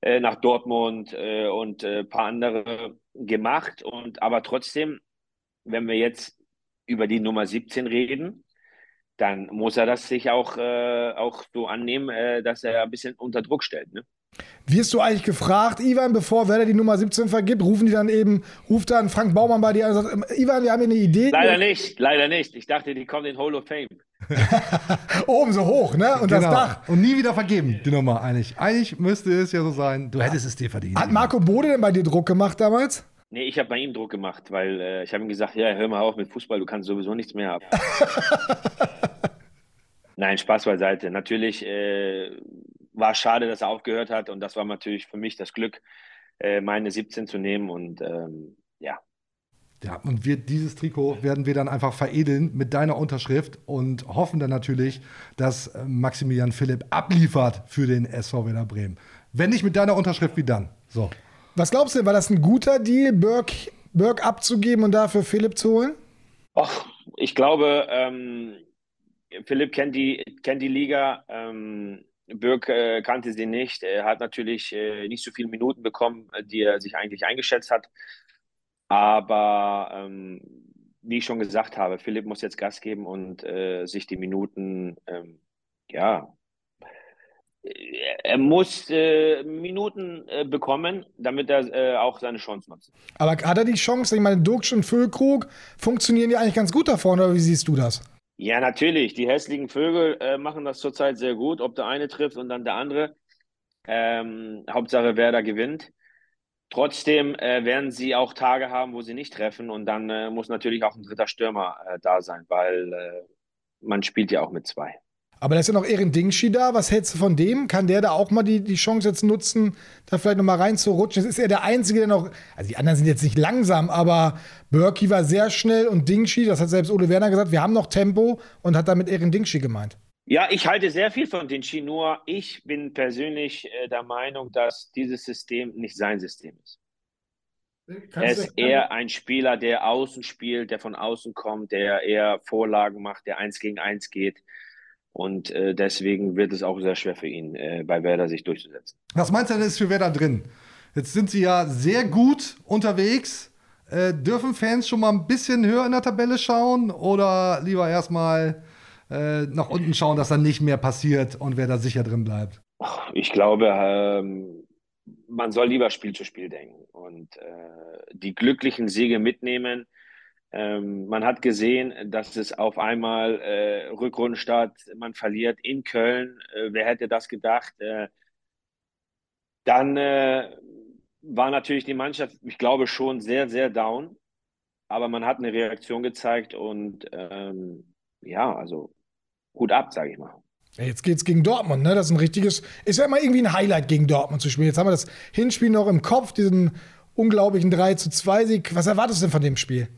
äh, nach Dortmund äh, und ein äh, paar andere gemacht. Und aber trotzdem, wenn wir jetzt über die Nummer 17 reden, dann muss er das sich auch, auch so annehmen, dass er ein bisschen unter Druck stellt. Ne? Wirst du eigentlich gefragt, Ivan, bevor Werder die Nummer 17 vergibt, rufen die dann eben, ruft dann Frank Baumann bei dir an und sagt, ähm, Ivan, wir haben hier eine Idee. Leider nicht, leider nicht. Ich dachte, die kommen in Hall of Fame. Oben so hoch, ne? Und das Genau. Dach. Und nie wieder vergeben, die Nummer eigentlich. Eigentlich müsste es ja so sein, du hättest es dir verdient. Hat Marco Bode denn bei dir Druck gemacht damals? Nee, ich habe bei ihm Druck gemacht, weil äh, ich habe ihm gesagt, ja, hör mal auf mit Fußball, du kannst sowieso nichts mehr haben. Nein, Spaß beiseite. Natürlich, äh, war schade, dass er aufgehört hat und das war natürlich für mich das Glück, äh, meine 17 zu nehmen und ähm, ja. Ja, und wir, dieses Trikot werden wir dann einfach veredeln mit deiner Unterschrift und hoffen dann natürlich, dass äh, Maximilian Philipp abliefert für den SV Werder Bremen. Wenn nicht mit deiner Unterschrift, wie dann? So. Was glaubst du, war das ein guter Deal, Burke, Burke abzugeben und dafür Philipp zu holen? Och, ich glaube, ähm, Philipp kennt die, kennt die Liga. Ähm, Birk äh, kannte sie nicht. Er hat natürlich äh, nicht so viele Minuten bekommen, die er sich eigentlich eingeschätzt hat. Aber ähm, wie ich schon gesagt habe, Philipp muss jetzt Gas geben und äh, sich die Minuten, ähm, ja, er muss äh, Minuten äh, bekommen, damit er äh, auch seine Chance nutzt. Aber hat er die Chance? Ich meine, Dirk und Füllkrug funktionieren ja eigentlich ganz gut da vorne, oder wie siehst du das? Ja, natürlich. Die hässlichen Vögel äh, machen das zurzeit sehr gut, ob der eine trifft und dann der andere. Ähm, Hauptsache, wer da gewinnt. Trotzdem äh, werden sie auch Tage haben, wo sie nicht treffen und dann äh, muss natürlich auch ein dritter Stürmer äh, da sein, weil äh, man spielt ja auch mit zwei. Aber da ist ja noch Erin Dingshi da. Was hältst du von dem? Kann der da auch mal die, die Chance jetzt nutzen, da vielleicht noch mal reinzurutschen? Das ist er der Einzige, der noch. Also die anderen sind jetzt nicht langsam, aber Berkey war sehr schnell und Dingshi, das hat selbst Ole Werner gesagt, wir haben noch Tempo und hat damit Erin Dingshi gemeint. Ja, ich halte sehr viel von Dingshi, nur ich bin persönlich äh, der Meinung, dass dieses System nicht sein System ist. Er ist eher ein Spieler, der außen spielt, der von außen kommt, der eher Vorlagen macht, der eins gegen eins geht. Und äh, deswegen wird es auch sehr schwer für ihn, äh, bei Werder sich durchzusetzen. Was meinst du denn, ist für Werder drin? Jetzt sind sie ja sehr gut unterwegs. Äh, dürfen Fans schon mal ein bisschen höher in der Tabelle schauen oder lieber erstmal äh, nach unten schauen, dass dann nicht mehr passiert und wer da sicher drin bleibt? Ich glaube, ähm, man soll lieber Spiel zu Spiel denken und äh, die glücklichen Siege mitnehmen ähm, man hat gesehen, dass es auf einmal äh, Rückrundenstart, man verliert in Köln. Äh, wer hätte das gedacht? Äh, dann äh, war natürlich die Mannschaft, ich glaube, schon sehr, sehr down. Aber man hat eine Reaktion gezeigt und ähm, ja, also gut ab, sage ich mal. Jetzt geht's gegen Dortmund, ne? Das ist ein richtiges, ist ja immer irgendwie ein Highlight gegen Dortmund zu spielen. Jetzt haben wir das Hinspiel noch im Kopf, diesen unglaublichen 3 zu 2 Sieg. Was erwartest du denn von dem Spiel?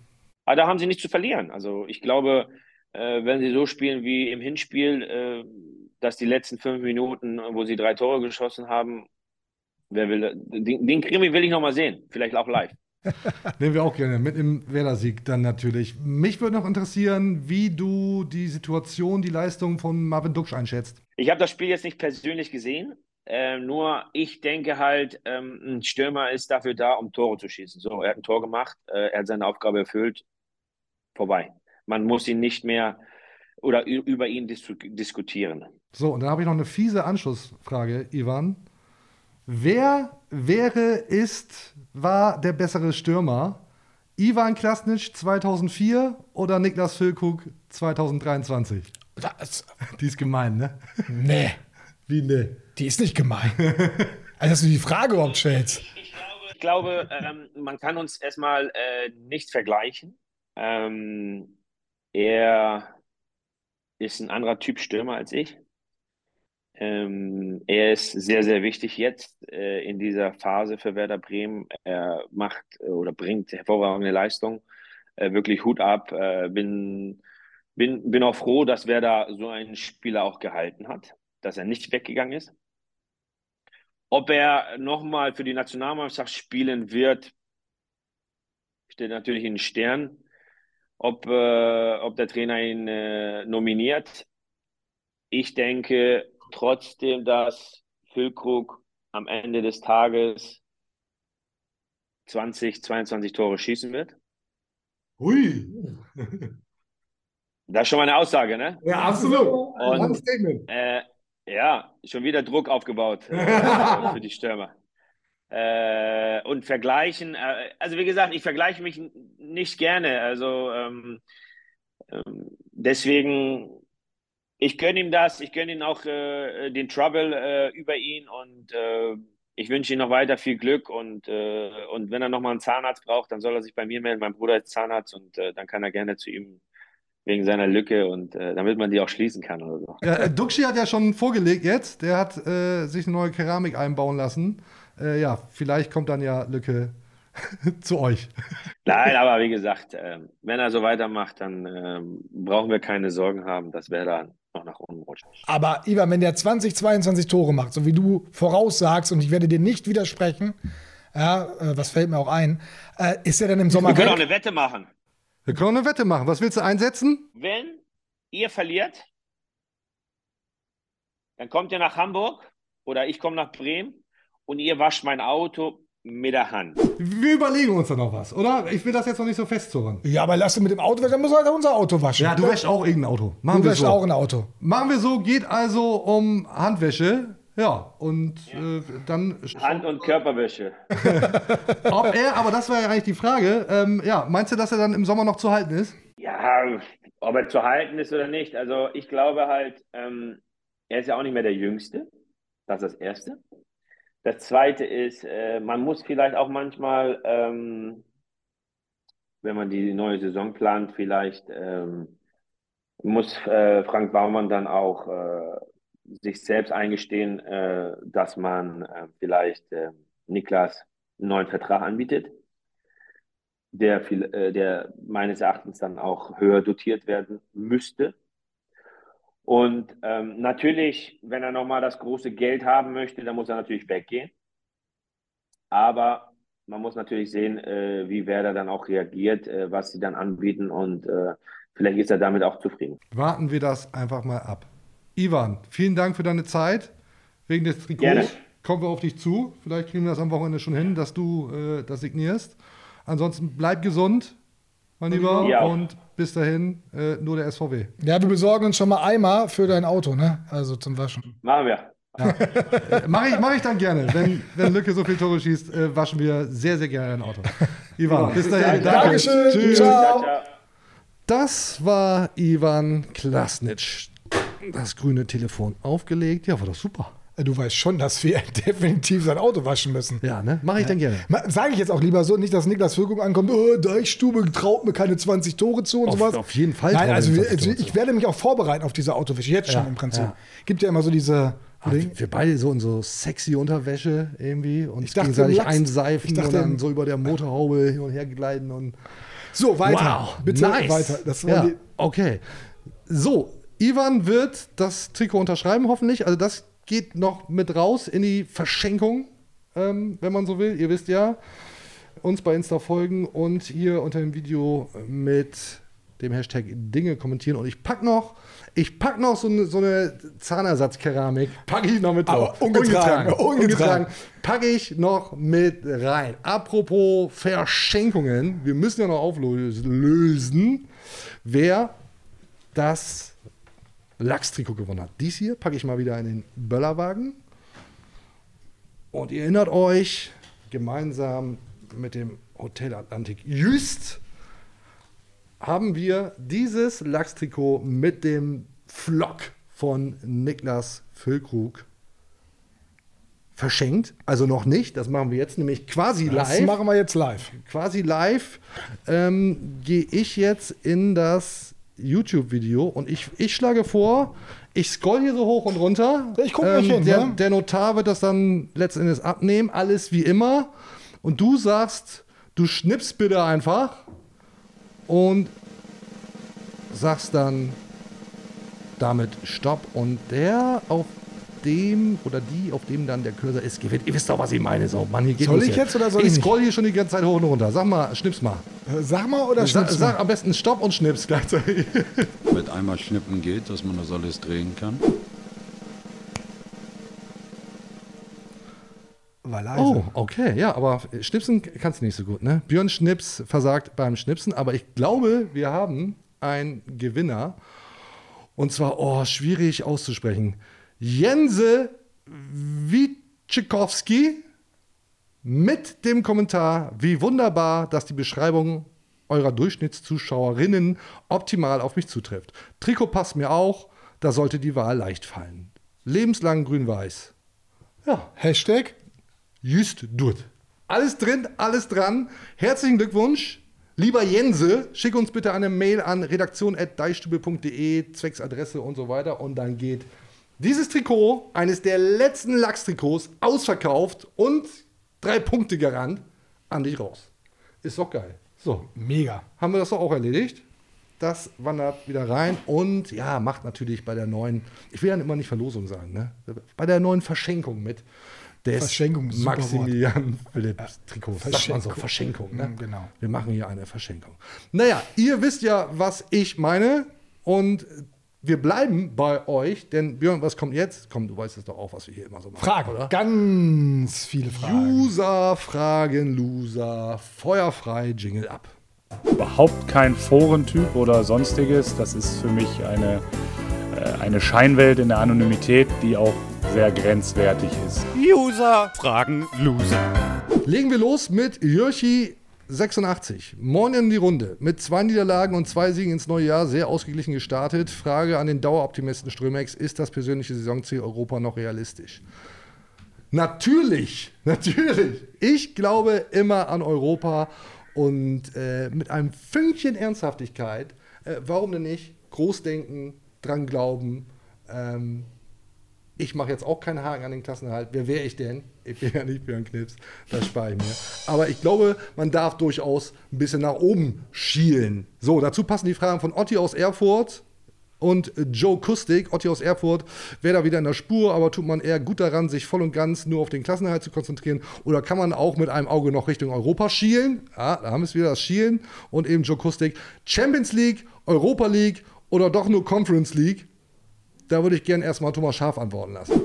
Aber da haben sie nichts zu verlieren. Also ich glaube, äh, wenn sie so spielen wie im Hinspiel, äh, dass die letzten fünf Minuten, wo sie drei Tore geschossen haben, wer will, den, den Krimi will ich noch mal sehen, vielleicht auch live. Nehmen wir auch gerne mit im Werder-Sieg dann natürlich. Mich würde noch interessieren, wie du die Situation, die Leistung von Marvin Duksch einschätzt. Ich habe das Spiel jetzt nicht persönlich gesehen, äh, nur ich denke halt, ähm, ein Stürmer ist dafür da, um Tore zu schießen. So, er hat ein Tor gemacht, äh, er hat seine Aufgabe erfüllt vorbei. Man muss ihn nicht mehr oder über ihn dis diskutieren. So, und dann habe ich noch eine fiese Anschlussfrage, Ivan. Wer wäre, ist, war der bessere Stürmer? Ivan Klasnic 2004 oder Niklas Füllkrug 2023? Das, die ist gemein, ne? Nee. Wie ne? Die ist nicht gemein. also, dass du die Frage überhaupt stellst. Ich glaube, ich glaube ähm, man kann uns erstmal äh, nicht vergleichen. Ähm, er ist ein anderer Typ Stürmer als ich. Ähm, er ist sehr, sehr wichtig jetzt äh, in dieser Phase für Werder Bremen. Er macht äh, oder bringt hervorragende Leistung. Äh, wirklich Hut ab. Äh, bin, bin, bin auch froh, dass Werder so einen Spieler auch gehalten hat, dass er nicht weggegangen ist. Ob er nochmal für die Nationalmannschaft spielen wird, steht natürlich in den Sternen ob, äh, ob der Trainer ihn äh, nominiert. Ich denke trotzdem, dass Füllkrug am Ende des Tages 20, 22 Tore schießen wird. Hui. Das ist schon mal eine Aussage, ne? Ja, absolut. Und, äh, ja, schon wieder Druck aufgebaut äh, für die Stürmer äh, und vergleichen. Äh, also wie gesagt, ich vergleiche mich nicht gerne. Also ähm, ähm, deswegen, ich gönne ihm das. Ich gönne ihm auch äh, den Trouble äh, über ihn und äh, ich wünsche ihm noch weiter viel Glück und, äh, und wenn er nochmal einen Zahnarzt braucht, dann soll er sich bei mir melden. Mein Bruder ist Zahnarzt und dann kann er gerne zu ihm wegen seiner Lücke und äh, damit man die auch schließen kann oder so. Ja, Duxi hat ja schon vorgelegt jetzt. Der hat äh, sich eine neue Keramik einbauen lassen. Äh, ja, vielleicht kommt dann ja Lücke zu euch. Nein, aber wie gesagt, ähm, wenn er so weitermacht, dann ähm, brauchen wir keine Sorgen haben, dass wir da noch nach unten rutschen. Aber Ivan, wenn der 20, 22 Tore macht, so wie du voraussagst, und ich werde dir nicht widersprechen, ja, äh, was fällt mir auch ein, äh, ist er dann im Sommer Wir können auch weg? eine Wette machen. Wir können eine Wette machen. Was willst du einsetzen? Wenn ihr verliert, dann kommt ihr nach Hamburg oder ich komme nach Bremen und ihr wascht mein Auto mit der Hand. Wir überlegen uns da noch was, oder? Ich will das jetzt noch nicht so festzurren. Ja, aber lass du mit dem Auto waschen, dann muss halt unser Auto waschen. Ja, du wäschst auch irgendein Auto. Machen Du wir wäschst so. auch ein Auto. Machen wir so, geht also um Handwäsche. Ja, und Äh, dann. Hand- und Körperwäsche. Ob er, aber das war ja eigentlich die Frage. Ähm, ja, meinst du, dass er dann im Sommer noch zu halten ist? Ja, ob er zu halten ist oder nicht. Also ich glaube halt, ähm, er ist ja auch nicht mehr der Jüngste. Das ist das Erste. Das Zweite ist, äh, man muss vielleicht auch manchmal, ähm, wenn man die neue Saison plant, vielleicht ähm, muss äh, Frank Baumann dann auch äh, sich selbst eingestehen, äh, dass man äh, vielleicht äh, Niklas einen neuen Vertrag anbietet der, viel, der meines Erachtens dann auch höher dotiert werden müsste. Und ähm, natürlich, wenn er nochmal das große Geld haben möchte, dann muss er natürlich weggehen. Aber man muss natürlich sehen, äh, wie Werder dann auch reagiert, äh, was sie dann anbieten und äh, vielleicht ist er damit auch zufrieden. Warten wir das einfach mal ab. Ivan, vielen Dank für deine Zeit. Wegen des Trikots Gerne. kommen wir auf dich zu. Vielleicht kriegen wir das am Wochenende schon hin, dass du äh, das signierst. Ansonsten bleib gesund, mein Lieber. Ja. Und bis dahin äh, nur der SVW. Ja, wir besorgen uns schon mal Eimer für dein Auto, ne? Also zum Waschen. Machen wir. Mache ich, mach ich dann gerne. Wenn, wenn Lücke so viele Tore schießt, äh, waschen wir sehr, sehr gerne ein Auto. Ivan, bis dahin. Danke. Dankeschön. Tschüss. Ciao. Ciao. Das war Ivan Klasnitsch. Das grüne Telefon aufgelegt. Ja, war doch super. Du weißt schon, dass wir definitiv sein Auto waschen müssen. Ja, ne? Mache ich dann gerne. Sage ich jetzt auch lieber so, nicht, dass Niklas Füllkrug ankommt, oh, Deichstube traut mir keine 20 Tore zu und Auf- sowas. auf jeden Fall Nein, also, wir wir, ihm 20 also ich werde mich auch vorbereiten auf diese Autowäsche, jetzt schon Ja, im Prinzip. ja. Gibt ja immer so diese. Ah, wir, beide so in so sexy Unterwäsche irgendwie und Ich dachte, gegenseitig Lachs- einseifen ich dachte, und dann so über der Motorhaube hin und her gleiten und So, weiter. wow, Bitte nice. weiter. Das ja, okay. So, Ivan wird das Trikot unterschreiben hoffentlich. Also das geht noch mit raus in die Verschenkung, ähm, wenn man so will. Ihr wisst ja, uns bei Insta folgen und hier unter dem Video mit dem Hashtag Dinge kommentieren. Und ich pack noch, ich pack noch so eine, so eine Zahnersatzkeramik, packe ich noch mit drauf. Aber ungetragen, ungetragen. Packe ich noch mit rein. Apropos Verschenkungen, wir müssen ja noch auflösen, wer das Lachstrikot gewonnen hat. Dies hier packe ich mal wieder in den Böllerwagen. Und ihr erinnert euch, gemeinsam mit dem Hotel Atlantik Jüst haben wir dieses Lachstrikot mit dem Flock von Niklas Füllkrug verschenkt. Also noch nicht, das machen wir jetzt nämlich quasi das live machen wir jetzt live. quasi live ähm, gehe ich jetzt in das YouTube-Video und ich, ich schlage vor, ich scroll hier so hoch und runter. Ich guck nicht hin, der, ne? der Notar wird das dann letztendlich abnehmen, alles wie immer. Und du sagst, du schnippst bitte einfach und sagst dann damit Stopp. Und der auf dem oder die, auf dem dann der Cursor ist, gewinnt. Ihr wisst doch, was ich meine. So, Mann, hier geht Soll ich jetzt oder soll ich ich nicht? scroll hier schon die ganze Zeit hoch und runter. Sag mal, schnips mal. Äh, Sag mal oder Sag, schnippst sag du? am besten Stopp und schnips gleichzeitig. Mit einmal schnippen geht, dass man das alles drehen kann. War leise. Oh, okay, ja, aber schnipsen kannst du nicht so gut, ne? Björn Schnips versagt beim Schnipsen, aber ich glaube, wir haben einen Gewinner. Und zwar, oh, schwierig auszusprechen. Jense Witschikowski mit dem Kommentar, wie wunderbar, dass die Beschreibung eurer Durchschnittszuschauerinnen optimal auf mich zutrifft. Trikot passt mir auch, da sollte die Wahl leicht fallen. Lebenslang grün-weiß. Ja, Hashtag? Just Durt. Alles drin, alles dran. Herzlichen Glückwunsch. Lieber Jense, schick uns bitte eine Mail an redaktion.deichstube.de, zwecks Adresse und so weiter. Und dann geht dieses Trikot, eines der letzten Lachs-Trikots, ausverkauft und drei Punkte garant an dich raus. Ist doch geil. So, Mega. haben wir das doch auch erledigt. Das wandert wieder rein und ja, macht natürlich bei der neuen, ich will ja immer nicht Verlosung sagen, ne? bei der neuen Verschenkung mit des Verschenkung, Maximilian Philipps Trikots. Sagt man so, Verschenkung. Ne? Mm, genau. Wir machen hier eine Verschenkung. Naja, ihr wisst ja, was ich meine und wir bleiben bei euch, denn Björn, was kommt jetzt? Komm, du weißt es doch auch, was wir hier immer so machen, Fragen. oder? Ganz viele Fragen. Loser, Fragen, Loser, feuerfrei, Jingle ab. überhaupt kein Forentyp oder sonstiges. Das ist für mich eine, äh, eine Scheinwelt in der Anonymität, die auch sehr grenzwertig ist. User fragen Loser. Legen wir los mit Jürchi 86. Moin in die Runde. Mit zwei Niederlagen und zwei Siegen ins neue Jahr sehr ausgeglichen gestartet. Frage an den Daueroptimisten Strömex: Ist das persönliche Saisonziel Europa noch realistisch? Natürlich, natürlich. Ich glaube immer an Europa und äh, mit einem Fünkchen Ernsthaftigkeit. Äh, warum denn nicht? Großdenken, dran glauben. Ähm, ich mache jetzt auch keinen Haken an den Klassenerhalt. Wer wäre ich denn? Ich bin ja nicht Björn Knips. Das spare ich mir. Aber ich glaube, man darf durchaus ein bisschen nach oben schielen. So, dazu passen die Fragen von Otti aus Erfurt und Joe Kustik, Otti aus Erfurt, wäre da wieder in der Spur, aber tut man eher gut daran, sich voll und ganz nur auf den Klassenerhalt zu konzentrieren? Oder kann man auch mit einem Auge noch Richtung Europa schielen? Ja, da haben wir es wieder, das Schielen. Und eben Joe Kustik, Champions League, Europa League oder doch nur Conference League? Da würde ich gerne erstmal Thomas Schaf antworten lassen.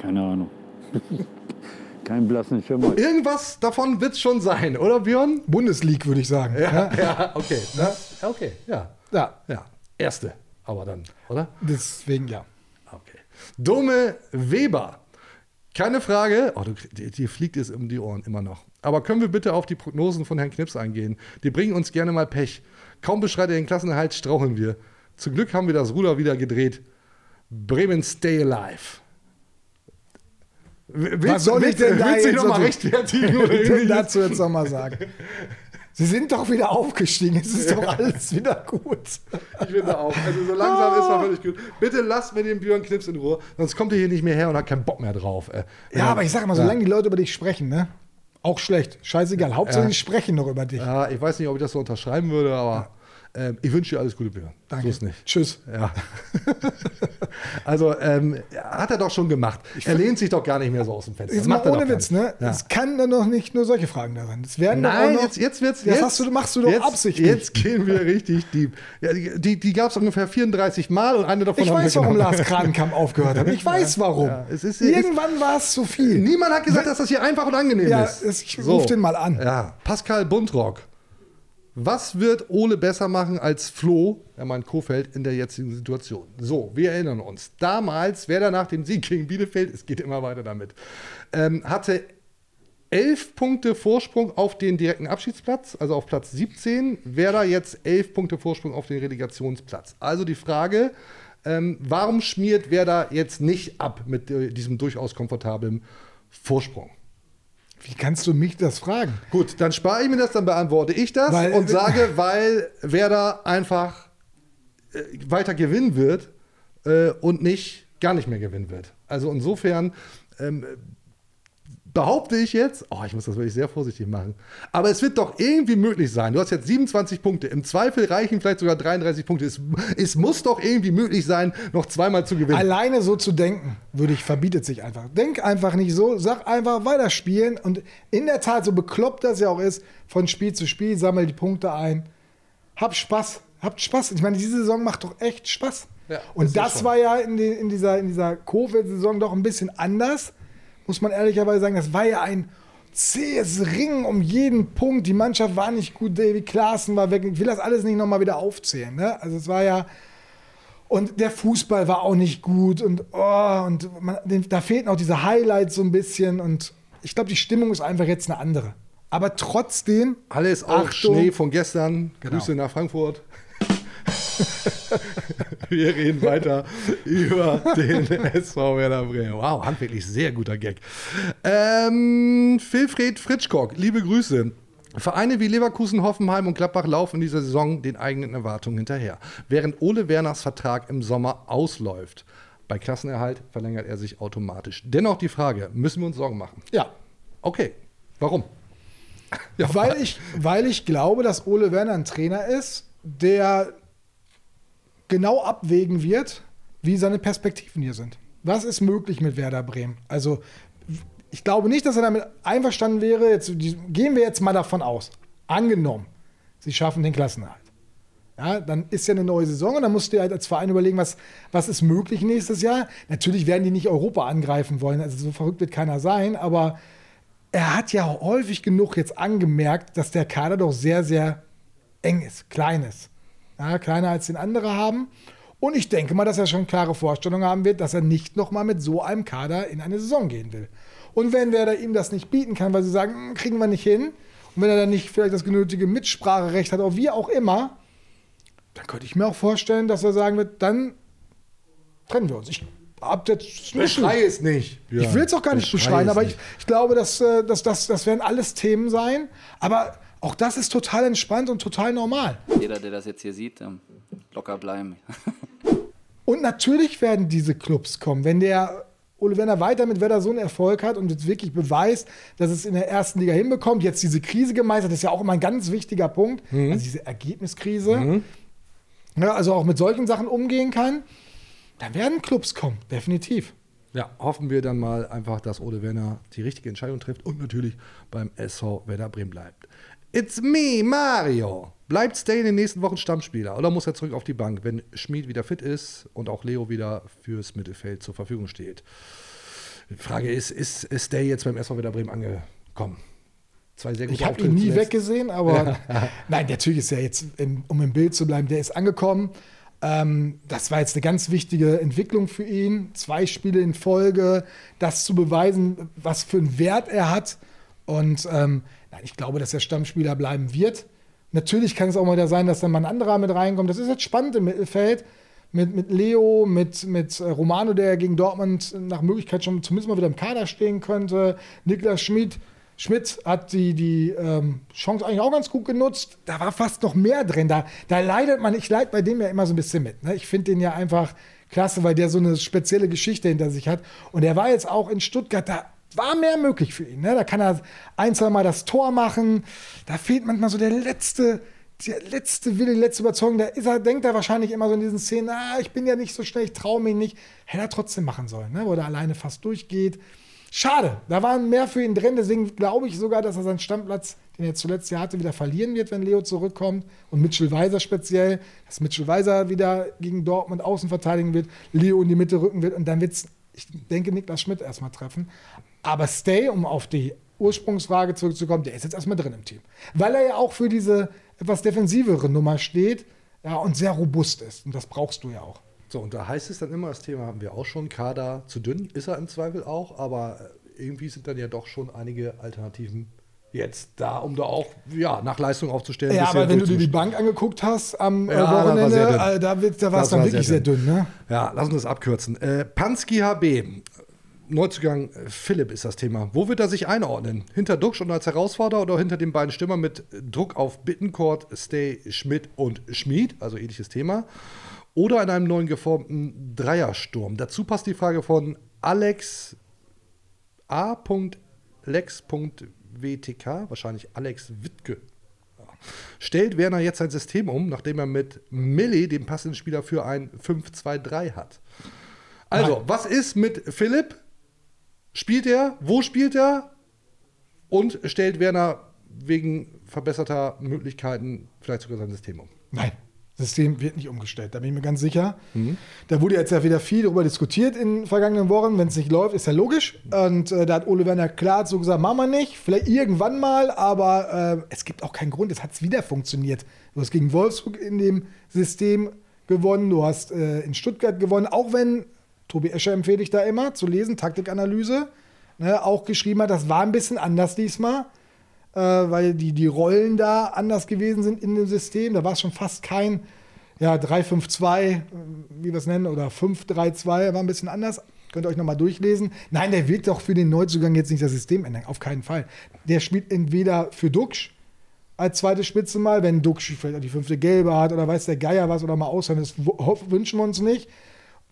Keine Ahnung. Kein blassen Schimmer. Irgendwas davon wird es schon sein, oder Björn? Bundesliga, würde ich sagen. Ja, ja okay. Das, okay, ja. Ja. Ja, erste, aber dann, oder? Deswegen ja. Okay. Dome Weber. Keine Frage. Oh, du, dir, dir fliegt es um die Ohren immer noch. Aber können wir bitte auf die Prognosen von Herrn Knips eingehen? Die bringen uns gerne mal Pech. Kaum beschreitet er den Klassenerhalt, straucheln wir. Zum Glück haben wir das Ruder wieder gedreht. Bremen stay alive. W- Was soll ich denn da willst jetzt noch mal dazu- rechtfertigen? Oder denn dazu jetzt nochmal sagen? Sie sind doch wieder aufgestiegen. Es ist doch alles wieder gut. Ich finde auch. Also so langsam ist man völlig gut. Bitte lasst mir den Björn Knips in Ruhe, sonst kommt er hier nicht mehr her und hat keinen Bock mehr drauf. Äh, Ja, er- aber ich sage mal, Ja. solange die Leute über dich sprechen, ne? Auch schlecht. Scheißegal. Hauptsache, Ja. die sprechen noch über dich. Ja, ich weiß nicht, ob ich das so unterschreiben würde, aber ähm, ich wünsche dir alles Gute, Björn. Danke. So nicht. Tschüss. Ja. also ähm, hat er doch schon gemacht. Er lehnt sich doch gar nicht mehr so aus dem Fenster. Jetzt mal Macht ohne Witz, ne? Ja. Es kann dann doch nicht nur solche Fragen da sein. Es werden Nein, auch noch, jetzt, jetzt wird's. Das jetzt, hast du, machst du doch jetzt, absichtlich. Jetzt gehen wir richtig deep. Ja, die die, die gab es ungefähr 34 Mal und eine davon ich weiß, warum. Lars Kranenkamp aufgehört hat. Ich weiß, warum. Ja, es ist- Irgendwann war es zu viel. Niemand hat gesagt, dass das hier einfach und angenehm Ja, ist. es- ich ruf den mal an. Ja, Pascal Buntrock. Was wird Ole besser machen als Flo, er meint Kofeld, in der jetzigen Situation? So, wir erinnern uns. Damals, wer da nach dem Sieg gegen Bielefeld, es geht immer weiter damit, ähm, hatte elf Punkte Vorsprung auf den direkten Abschiedsplatz, also auf Platz 17. Werder jetzt elf Punkte Vorsprung auf den Relegationsplatz. Also die Frage, ähm, warum schmiert Werder jetzt nicht ab mit äh, diesem durchaus komfortablen Vorsprung? Wie kannst du mich das fragen? Gut, dann spare ich mir das, dann beantworte ich das Weil- und sage, weil Werder einfach äh, weiter gewinnen wird äh, und nicht gar nicht mehr gewinnen wird. Also insofern ähm, behaupte ich jetzt, oh, ich muss das wirklich sehr vorsichtig machen, aber es wird doch irgendwie möglich sein. Du hast jetzt 27 Punkte, im Zweifel reichen vielleicht sogar 33 Punkte. Es, es muss doch irgendwie möglich sein, noch zweimal zu gewinnen. Alleine so zu denken, würde ich, verbietet sich einfach. Denk einfach nicht so, sag einfach weiterspielen und in der Tat, so bekloppt das ja auch ist, von Spiel zu Spiel, sammel die Punkte ein. Hab Spaß, habt Spaß. Ich meine, diese Saison macht doch echt Spaß. Ja, und das war ja in, den, in dieser, in dieser Covid-Saison doch ein bisschen anders, muss man ehrlicherweise sagen. Das war ja ein zähes Ringen um jeden Punkt. Die Mannschaft war nicht gut, David Klaassen war weg. Ich will das alles nicht nochmal wieder aufzählen. Ne? Also es war ja, und der Fußball war auch nicht gut und, oh, und man, da fehlten auch diese Highlights so ein bisschen und ich glaube, die Stimmung ist einfach jetzt eine andere. Aber trotzdem, Alles auch. Schnee von gestern. Genau. Grüße nach Frankfurt. Wir reden weiter über den SV Werder Bremen. Wow, handwerklich sehr guter Gag. Ähm, Wilfried Fritschkock, liebe Grüße. Vereine wie Leverkusen, Hoffenheim und Gladbach laufen in dieser Saison den eigenen Erwartungen hinterher, während Ole Werners Vertrag im Sommer ausläuft. Bei Klassenerhalt verlängert er sich automatisch. Dennoch die Frage, müssen wir uns Sorgen machen? Ja. Okay, warum? Ja, weil, ich, weil ich glaube, dass Ole Werner ein Trainer ist, der genau abwägen wird, wie seine Perspektiven hier sind. Was ist möglich mit Werder Bremen? Also, ich glaube nicht, dass er damit einverstanden wäre. Jetzt, gehen wir jetzt mal davon aus. Angenommen, sie schaffen den Klassenerhalt. Ja, dann ist ja eine neue Saison und dann musst du halt als Verein überlegen, was, was ist möglich nächstes Jahr. Natürlich werden die nicht Europa angreifen wollen, also so verrückt wird keiner sein, aber er hat ja häufig genug jetzt angemerkt, dass der Kader doch sehr, sehr eng ist, klein ist. Ja, kleiner als den andere haben. Und ich denke mal, dass er schon klare Vorstellungen haben wird, dass er nicht nochmal mit so einem Kader in eine Saison gehen will. Und wenn Werder ihm das nicht bieten kann, weil sie sagen, hm, kriegen wir nicht hin, und wenn er dann nicht vielleicht das genötige Mitspracherecht hat, oder wie auch immer, dann könnte ich mir auch vorstellen, dass er sagen wird, dann trennen wir uns. Ich hab jetzt es nicht. ich will es auch gar nicht Beschrei beschreien, es aber ich, ich glaube, dass, äh, dass, dass, das werden alles Themen sein. Aber auch das ist total entspannt und total normal. Jeder, der das jetzt hier sieht, ähm, locker bleiben. Und natürlich werden diese Clubs kommen. Wenn der Ole Werner weiter mit Werder so einen Erfolg hat und jetzt wirklich beweist, dass es in der ersten Liga hinbekommt, jetzt diese Krise gemeistert, das ist ja auch immer ein ganz wichtiger Punkt, Mhm. also diese Ergebniskrise, ja, also auch mit solchen Sachen umgehen kann, dann werden Clubs kommen, definitiv. Ja, hoffen wir dann mal einfach, dass Ole Werner die richtige Entscheidung trifft und natürlich beim SV Werder Bremen bleibt. It's me, Mario. Bleibt Stay in den nächsten Wochen Stammspieler oder muss er zurück auf die Bank, wenn Schmid wieder fit ist und auch Leo wieder fürs Mittelfeld zur Verfügung steht? Die Frage ist, ist, ist Stay jetzt beim SV Werder Bremen angekommen? Zwei sehr gute Ich habe ihn nie zuletzt. weggesehen, aber nein, natürlich ist er jetzt, um im Bild zu bleiben, der ist angekommen. Ähm, das war jetzt eine ganz wichtige Entwicklung für ihn. Zwei Spiele in Folge, das zu beweisen, was für einen Wert er hat. Und ähm, nein, ich glaube, dass er Stammspieler bleiben wird. Natürlich kann es auch mal wieder sein, dass dann mal ein anderer mit reinkommt. Das ist jetzt spannend im Mittelfeld. Mit, mit Leo, mit, mit äh, Romano, der gegen Dortmund nach Möglichkeit schon zumindest mal wieder im Kader stehen könnte. Niklas Schmid, Schmidt hat die, die ähm, Chance eigentlich auch ganz gut genutzt. Da war fast noch mehr drin. Da, da leidet man, ich leide bei dem ja immer so ein bisschen mit. Ne? Ich finde den ja einfach klasse, weil der so eine spezielle Geschichte hinter sich hat. Und er war jetzt auch in Stuttgart, da war mehr möglich für ihn. Ne? Da kann er ein, zwei Mal das Tor machen. Da fehlt manchmal so der letzte, der letzte Wille, die letzte Überzeugung. Da ist er, denkt er wahrscheinlich immer so in diesen Szenen, ah, ich bin ja nicht so schnell, ich traue mich nicht. Hätte er trotzdem machen sollen, ne? wo er alleine fast durchgeht. Schade, da waren mehr für ihn drin. Deswegen glaube ich sogar, dass er seinen Stammplatz, den er zuletzt ja hatte, wieder verlieren wird, wenn Leo zurückkommt. Und Mitchell Weiser speziell, dass Mitchell Weiser wieder gegen Dortmund außen verteidigen wird, Leo in die Mitte rücken wird. Und dann wird es, ich denke, Niklas Schmidt erstmal treffen. Aber Stay, um auf die Ursprungsfrage zurückzukommen, der ist jetzt erstmal drin im Team. Weil er ja auch für diese etwas defensivere Nummer steht ja, und sehr robust ist. Und das brauchst du ja auch. So, und da heißt es dann immer, das Thema haben wir auch schon, Kader zu dünn, ist er im Zweifel auch, aber irgendwie sind dann ja doch schon einige Alternativen jetzt da, um da auch ja, nach Leistung aufzustellen. Ja, aber wenn du dir die Bank angeguckt hast am äh, Ja, da war Wochenende, dünn. äh, da, da es dann wirklich sehr sehr dünn. ne? Ja, lass uns das abkürzen. Äh, Pansky HB, Neuzugang äh, Philipp ist das Thema. Wo wird er sich einordnen? Hinter Duxch und als Herausforderer oder hinter den beiden Stimmern mit Druck auf Bittencourt, Stay, Schmidt und Schmid, also ähnliches Thema? Oder in einem neuen geformten Dreiersturm? Dazu passt die Frage von Alex A.lex.wtk, wahrscheinlich Alex Wittke. Stellt Werner jetzt sein System um, nachdem er mit Milli den passenden Spieler für ein 5-2-3 hat? Also, was ist mit Philipp? Spielt er? Wo spielt er? Und stellt Werner wegen verbesserter Möglichkeiten vielleicht sogar sein System um? Nein, System wird nicht umgestellt, da bin ich mir ganz sicher. Da wurde jetzt ja wieder viel darüber diskutiert in den vergangenen Wochen. Wenn es nicht läuft, ist ja logisch. Und äh, da hat Ole Werner klar so gesagt, machen wir nicht, vielleicht irgendwann mal, aber äh, es gibt auch keinen Grund, es hat wieder funktioniert. Du hast gegen Wolfsburg in dem System gewonnen, du hast äh, in Stuttgart gewonnen, auch wenn, Tobi Escher empfehle ich da immer zu lesen, Taktikanalyse, ne, auch geschrieben hat, das war ein bisschen anders diesmal äh, weil die, die Rollen da anders gewesen sind in dem System. Da war es schon fast kein ja, 3-5-2, äh, wie wir es nennen, oder 5-3-2, war ein bisschen anders. Könnt ihr euch nochmal durchlesen. Nein, der wird doch für den Neuzugang jetzt nicht das System ändern, auf keinen Fall. Der spielt entweder für Duxch als zweite Spitze mal, wenn Duxch vielleicht die fünfte Gelbe hat oder weiß der Geier was oder mal aushören, das wünschen wir uns nicht.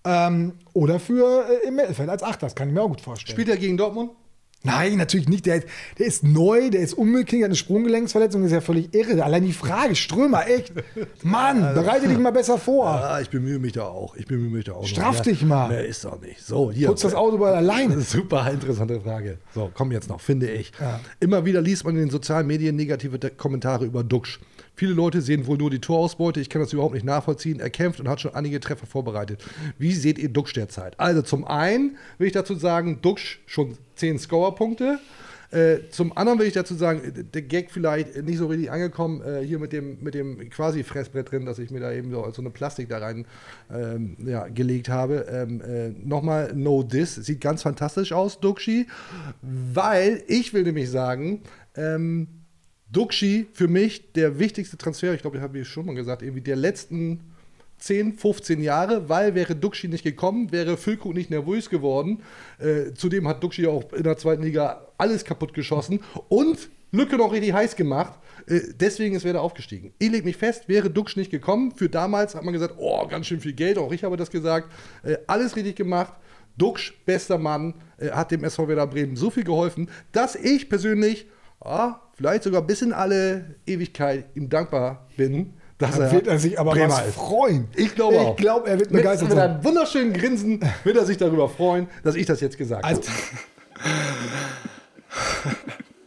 Ähm, oder für äh, im Mittelfeld als Achter, das kann ich mir auch gut vorstellen. Spielt er gegen Dortmund? Nein, natürlich nicht. Der, der ist neu, der ist unbeklingt, hat eine Sprunggelenksverletzung, das ist ja völlig irre. Allein die Frage, Strömer, echt. Mann, bereite dich mal besser vor. Ja, ich bemühe mich da auch. Ich bemühe mich da auch. Straff noch. dich mal. Mehr ist doch nicht. So, hier. Putz das Auto mal alleine. Super interessante Frage. So, komm jetzt noch, finde ich. Ja. Immer wieder liest man in den sozialen Medien negative Kommentare über Duxch. Viele Leute sehen wohl nur die Torausbeute. Ich kann das überhaupt nicht nachvollziehen. Er kämpft und hat schon einige Treffer vorbereitet. Wie seht ihr Duxch derzeit? Also zum einen will ich dazu sagen, Duxch schon 10 Scorerpunkte. Äh, zum anderen will ich dazu sagen, der Gag vielleicht nicht so richtig angekommen, äh, hier mit dem, mit dem quasi Fressbrett drin, dass ich mir da eben so, so eine Plastik da rein ähm, ja, gelegt habe. Ähm, äh, Nochmal No Diss, sieht ganz fantastisch aus, Duxi, weil ich will nämlich sagen, ähm, Duxi für mich der wichtigste Transfer, ich glaube, ich habe ich schon mal gesagt, irgendwie der letzten 10, 15 Jahre, weil wäre Duxi nicht gekommen, wäre Füllkrug nicht nervös geworden. Äh, zudem hat Duxi auch in der zweiten Liga alles kaputt geschossen und Lücke noch richtig heiß gemacht. Äh, deswegen ist Werder aufgestiegen. Ich lege mich fest, wäre Duxch nicht gekommen, für damals hat man gesagt, oh, ganz schön viel Geld, auch ich habe das gesagt. Äh, alles richtig gemacht. Duxch, bester Mann, äh, hat dem SV Werder Bremen so viel geholfen, dass ich persönlich, ah, vielleicht sogar bis in alle Ewigkeit ihm dankbar bin, dass Da er wird er sich aber Bremer was ist. freuen. Ich glaube Ich auch. glaube, er wird Mit, begeistert mit sein. einem wunderschönen Grinsen wird er sich darüber freuen, dass ich das jetzt gesagt Also- habe.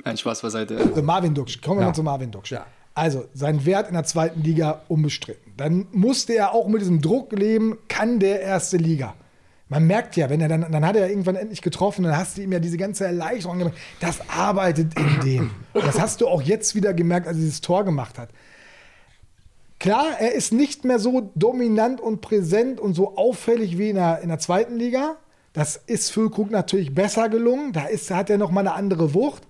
Ein Spaß beiseite. Also Marvin Duksch, kommen wir Ja. mal zu Marvin Duksch. Ja. Also, sein Wert in der zweiten Liga unbestritten. Dann musste er auch mit diesem Druck leben, kann der erste Liga. Man merkt ja, wenn er dann, dann hat er irgendwann endlich getroffen, dann hast du ihm ja diese ganze Erleichterung gemerkt. Das arbeitet in dem. Das hast du auch jetzt wieder gemerkt, als er dieses Tor gemacht hat. Klar, er ist nicht mehr so dominant und präsent und so auffällig wie in der, in der zweiten Liga. Das ist Füllkrug natürlich besser gelungen. Da ist, hat er noch mal eine andere Wucht.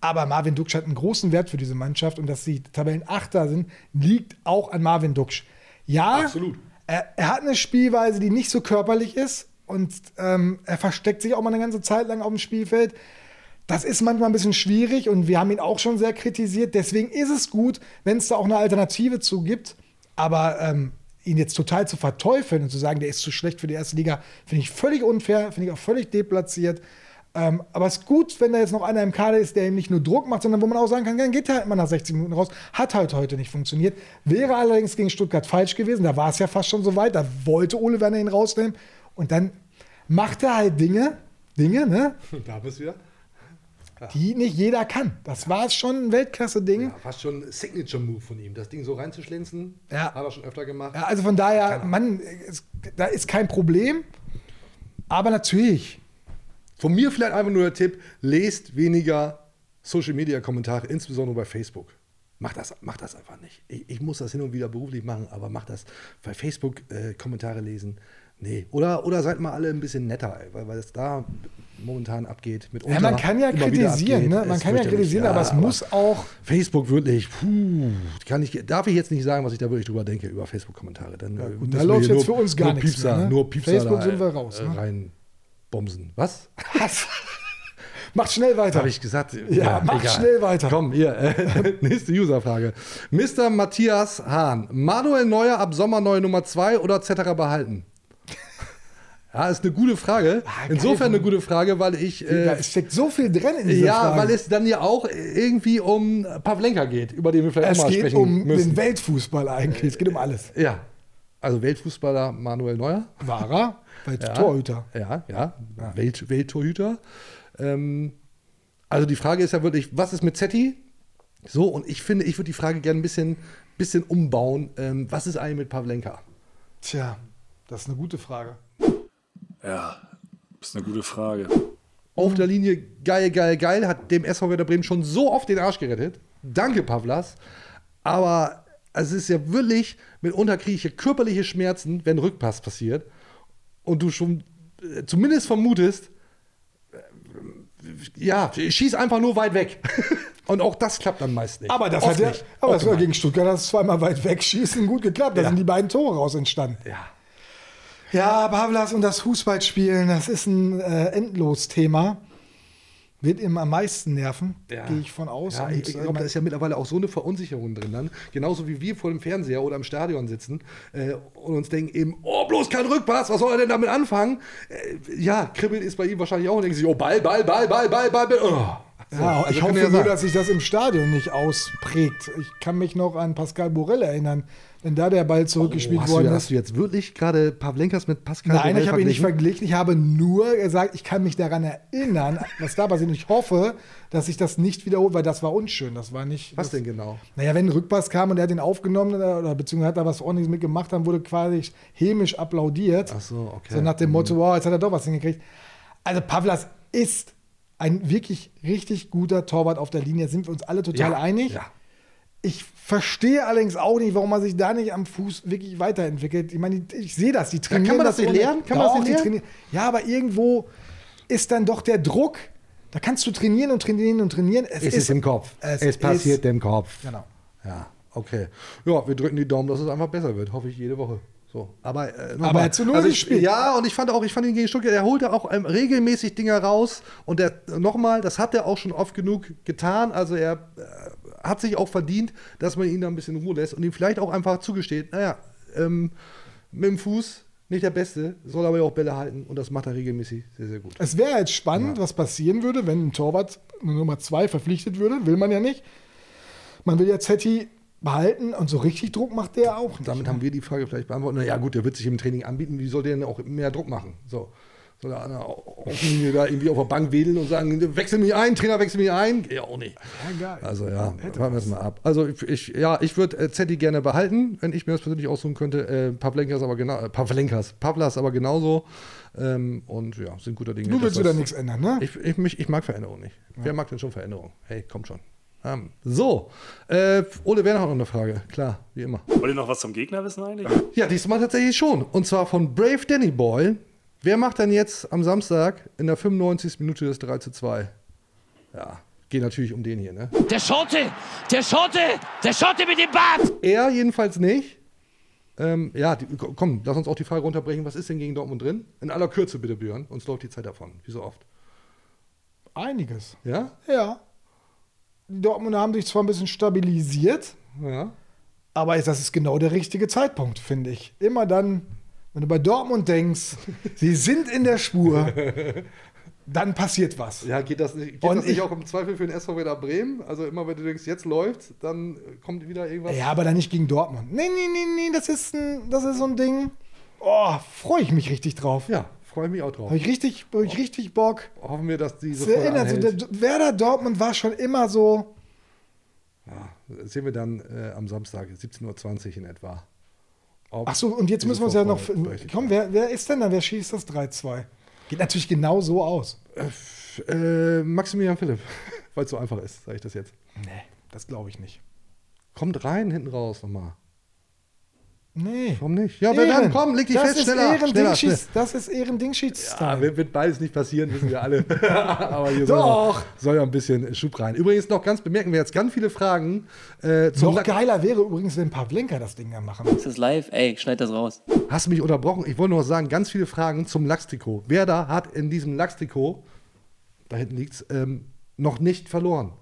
Aber Marvin Duksch hat einen großen Wert für diese Mannschaft und dass sie Tabellenachter sind, liegt auch an Marvin Duksch. Ja, Absolut. Er, er hat eine Spielweise, die nicht so körperlich ist und ähm, er versteckt sich auch mal eine ganze Zeit lang auf dem Spielfeld. Das ist manchmal ein bisschen schwierig und wir haben ihn auch schon sehr kritisiert. Deswegen ist es gut, wenn es da auch eine Alternative zu gibt. Aber ähm, ihn jetzt total zu verteufeln und zu sagen, der ist zu schlecht für die erste Liga, finde ich völlig unfair, finde ich auch völlig deplatziert. Ähm, aber es ist gut, wenn da jetzt noch einer im Kader ist, der ihm nicht nur Druck macht, sondern wo man auch sagen kann, dann geht er halt mal nach 60 Minuten raus. Hat halt heute nicht funktioniert. Wäre allerdings gegen Stuttgart falsch gewesen. Da war es ja fast schon so weit. Da wollte Ole Werner ihn rausnehmen. Und dann macht er halt Dinge, Dinge, ne? Da bist du wieder. die nicht jeder kann. Das war schon ein Weltklasse-Ding. Ja, fast schon ein Signature-Move von ihm, das Ding so reinzuschlinzen. Ja. Hat er schon öfter gemacht. Ja, also von daher, Mann, da ist kein Problem. Aber natürlich, Von mir vielleicht einfach nur der Tipp: lest weniger Social-Media-Kommentare, insbesondere bei Facebook. Macht das, macht das einfach nicht. Ich, ich muss das hin und wieder beruflich machen, aber macht das bei Facebook äh, Kommentare lesen. Nee. Oder, oder seid mal alle ein bisschen netter, ey, weil, weil es da momentan abgeht. Mit ja, man kann ja kritisieren, ne? man kann ja kritisieren, aber es muss auch. Facebook wirklich, puh, kann ich, darf ich jetzt nicht sagen, was ich da wirklich drüber denke über Facebook-Kommentare. Dann äh, gut, da läuft jetzt nur- für uns gar nur nichts Piepser, mehr, ne? Nur Piepser Facebook da, sind wir raus, äh, ne? rein bomsen. Was? Macht schnell weiter. Habe ich gesagt? Ja, mach schnell weiter. Komm, hier, äh, nächste Userfrage. Mr. Matthias Hahn. Manuel Neuer ab Sommer neue Nummer 2 oder Zetterer behalten? Ja, ist eine gute Frage. Insofern eine gute Frage, weil ich. Äh, steckt so viel drin in dieser ja, Frage. weil es dann ja auch irgendwie um Pavlenka geht, über den wir vielleicht es mal geht sprechen um müssen. den Weltfußball eigentlich. Es geht um alles. Ja. Also Weltfußballer Manuel Neuer. War er? Weil Ja. Torhüter. Ja, ja. Welt, Welttorhüter. Ähm, also die Frage ist ja wirklich, was ist mit Zetti? So, und ich finde, ich würde die Frage gerne ein bisschen, bisschen umbauen. Ähm, was ist eigentlich mit Pavlenka? Tja, das ist eine gute Frage. Ja, ist eine gute Frage. Auf der Linie geil, geil, geil, hat dem SV Werder Bremen schon so oft den Arsch gerettet. Danke, Pavlas. Aber es ist ja wirklich, mitunter kriege ich hier körperliche Schmerzen, wenn Rückpass passiert. Und du schon äh, zumindest vermutest, äh, ja, schieß einfach nur weit weg. Und auch das klappt dann meist nicht. Aber das Oft hat ja, nicht. aber das war gegen Stuttgart, das zweimal weit wegschießen gut geklappt. Da Ja. sind die beiden Tore raus entstanden. Ja. Ja, Pavlas und das Fußballspielen, das ist ein äh, Endlos-Thema. Wird ihm am meisten nerven, Ja. gehe ich von aus. Ja, Und, ich, ich äh, glaube, da ist ja mittlerweile auch so eine Verunsicherung drin dann. Genauso wie wir vor dem Fernseher oder im Stadion sitzen äh, und uns denken eben, oh, bloß kein Rückpass, was soll er denn damit anfangen? Äh, ja, kribbelt ist bei ihm wahrscheinlich auch und denken sich, oh, Ball, Ball, Ball, Ball, Ball, Ball, Ball. Oh. So, ja, also ich hoffe ja nur, dass sich das im Stadion nicht ausprägt. Ich kann mich noch an Pascal Borel erinnern, wenn da der Ball zurückgespielt Oh, hast, worden du, ist. hast du jetzt wirklich gerade Pavlenkas mit Pascal Nein, ich habe ihn nicht verglichen? Ich habe nur gesagt, ich kann mich daran erinnern, was da passiert. Und ich hoffe, dass sich das nicht wiederholt, weil das war unschön. Das war nicht. Was das, denn genau? Naja, wenn ein Rückpass kam und er hat den aufgenommen oder, oder beziehungsweise hat da was ordentliches mitgemacht, dann wurde quasi hämisch applaudiert. Ach so, okay. So nach dem Mhm. Motto, wow, jetzt hat er doch was hingekriegt. Also Pavlas ist ein wirklich richtig guter Torwart auf der Linie. Sind wir uns alle total Ja, einig. ja. Ich verstehe allerdings auch nicht, warum man sich da nicht am Fuß wirklich weiterentwickelt. Ich meine, ich sehe das, die trainieren kann man das nicht ohne- lernen? Kann man das nicht lernen? trainieren- Ja, aber irgendwo ist dann doch der Druck. Da kannst du trainieren und trainieren und trainieren. Es ist im Kopf. Es, ist- passiert im Kopf. Genau. Ja, okay. Ja, wir drücken die Daumen, dass es einfach besser wird. Hoffe ich jede Woche. So. Aber, äh. Aber er hat zu Null also ich, gespielt. Ja, und ich fand auch, ich fand ihn gegen Stuttgart, er holte auch ähm, regelmäßig Dinger raus. Und der nochmal, das hat er auch schon oft genug getan. Also er äh, hat sich auch verdient, dass man ihn da ein bisschen in Ruhe lässt und ihm vielleicht auch einfach zugesteht, naja, ähm, mit dem Fuß nicht der Beste, soll aber ja auch Bälle halten und das macht er regelmäßig sehr, sehr gut. Es wäre jetzt spannend, was passieren würde, wenn ein Torwart eine Nummer zwei verpflichtet würde. Will man ja nicht. Man will ja Zetti behalten und so richtig Druck macht der auch nicht. Damit haben wir die Frage vielleicht beantwortet. Na ja, gut, der wird sich im Training anbieten. Wie soll der denn auch mehr Druck machen? So. Soll der an der Außenlinie da irgendwie auf der Bank wedeln und sagen, wechsel mich ein, Trainer, wechsel mich ein? Ja, auch nicht. Ja, geil. Also ja, warten wir es mal ab. Also ich, ja, ich würde äh, Zetti gerne behalten, wenn ich mir das persönlich aussuchen könnte. Äh, Pavlenkas aber genau, äh, Pavlenkas, Pavlas aber genauso. Ähm, und ja, sind guter Dinge. Du willst wieder nichts ändern, ne? Ich, ich, mich, ich mag Veränderung nicht. Wer mag denn schon Veränderung? Hey, kommt schon. Ähm, so, äh, Ole Werner hat noch eine Frage. Klar, wie immer. Wollt ihr noch was zum Gegner wissen eigentlich? Ja, diesmal tatsächlich schon. Und zwar von Brave Danny Boy. Wer macht denn jetzt am Samstag in der 95. Minute das 3 zu 2? Ja, geht natürlich um den hier, ne? Der Schotte! Der Schotte! Der Schotte mit dem Bart! Er jedenfalls nicht. Ähm, ja, die, komm, lass uns auch die Frage runterbrechen. Was ist denn gegen Dortmund drin? In aller Kürze bitte, Björn. Uns läuft die Zeit davon. Wie so oft. Einiges. Ja? Ja. Die Dortmunder haben sich zwar ein bisschen stabilisiert, Ja. aber das ist genau der richtige Zeitpunkt, finde ich. Immer dann, wenn du bei Dortmund denkst, sie sind in der Spur, dann passiert was. Ja, geht das nicht, geht Und das nicht ich- auch im Zweifel für den SV Werder Bremen? Also immer, wenn du denkst, jetzt läuft, dann kommt wieder irgendwas. Ja, aber dann nicht gegen Dortmund. Nee, nee, nee, nee, das ist, ein, das ist so ein Ding. Oh, freue ich mich richtig drauf. Ja, freue mich auch drauf. Habe ich richtig, hab ich richtig Bock. Hoffen wir, dass diese Das erinnert so, der, Werder Dortmund war schon immer so. Das sehen wir dann äh, am Samstag, 17.20 Uhr in etwa. Ob Ach so, und jetzt müssen wir uns ja noch. Komm, wer, wer ist denn da? Wer schießt das 3-2? Geht natürlich genau so aus. Äh, Maximilian Philipp, weil es so einfach ist, sage ich das jetzt. Nee, das glaube ich nicht. Kommt rein, hinten raus nochmal. Nee. Warum nicht? Ja, wer dann? Komm, leg dich das fest, ist schneller, Ehren schneller, Dingschieds- Das ist Ehren-Dingschieds. Ja, wird, wird beides nicht passieren, wissen wir alle. Aber hier Doch. Soll, ja, soll ja ein bisschen Schub rein. Übrigens noch ganz bemerken wir jetzt ganz viele Fragen äh, zum Noch geiler wäre übrigens, wenn Pavlenka das Ding dann machen. Ist das live? Ey, schneid das raus. Hast du mich unterbrochen? Ich wollte nur sagen, ganz viele Fragen zum Lachstrikot. Wer da hat in diesem Lachstrikot, da hinten liegt's, ähm, noch nicht verloren?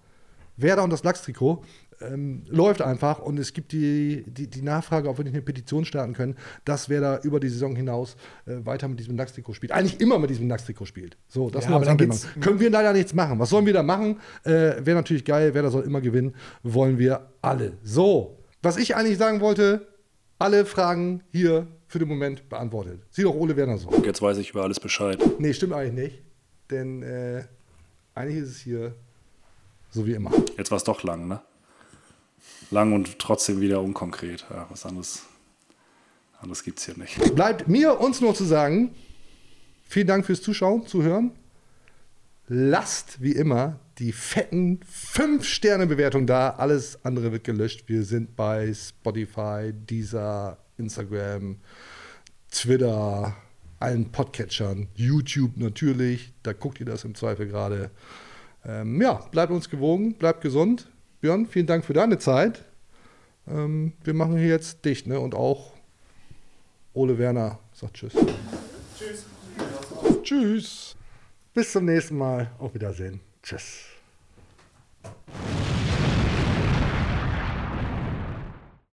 Werder und das Lachstrikot ähm, läuft einfach und es gibt die, die, die Nachfrage, ob wir nicht eine Petition starten können, dass Werder über die Saison hinaus äh, weiter mit diesem Lachstrikot spielt. Eigentlich immer mit diesem Lachstrikot spielt. So, das Ja, aber Können wir leider nichts machen. Was sollen wir da machen? Äh, Wäre natürlich geil, Werder soll immer gewinnen. Wollen wir alle. So, was ich eigentlich sagen wollte, alle Fragen hier für den Moment beantwortet. Sieh doch Ole Werner so. Jetzt weiß ich über alles Bescheid. Nee, stimmt eigentlich nicht. Denn äh, eigentlich ist es hier so wie immer. Jetzt war es doch lang, ne? Lang und trotzdem wieder unkonkret. Ja, was anderes, anderes gibt es hier nicht. Bleibt mir uns nur zu sagen, vielen Dank fürs Zuschauen, Zuhören. Lasst wie immer die fetten 5-Sterne-Bewertung da. Alles andere wird gelöscht. Wir sind bei Spotify, Deezer, Instagram, Twitter, allen Podcatchern, YouTube natürlich. Da guckt ihr das im Zweifel gerade. Ähm, ja, bleibt uns gewogen, bleibt gesund. Björn, vielen Dank für deine Zeit. Ähm, wir machen hier jetzt dich ne? Und auch Ole Werner sagt Tschüss. Tschüss. Tschüss. Bis zum nächsten Mal. Auf Wiedersehen. Tschüss.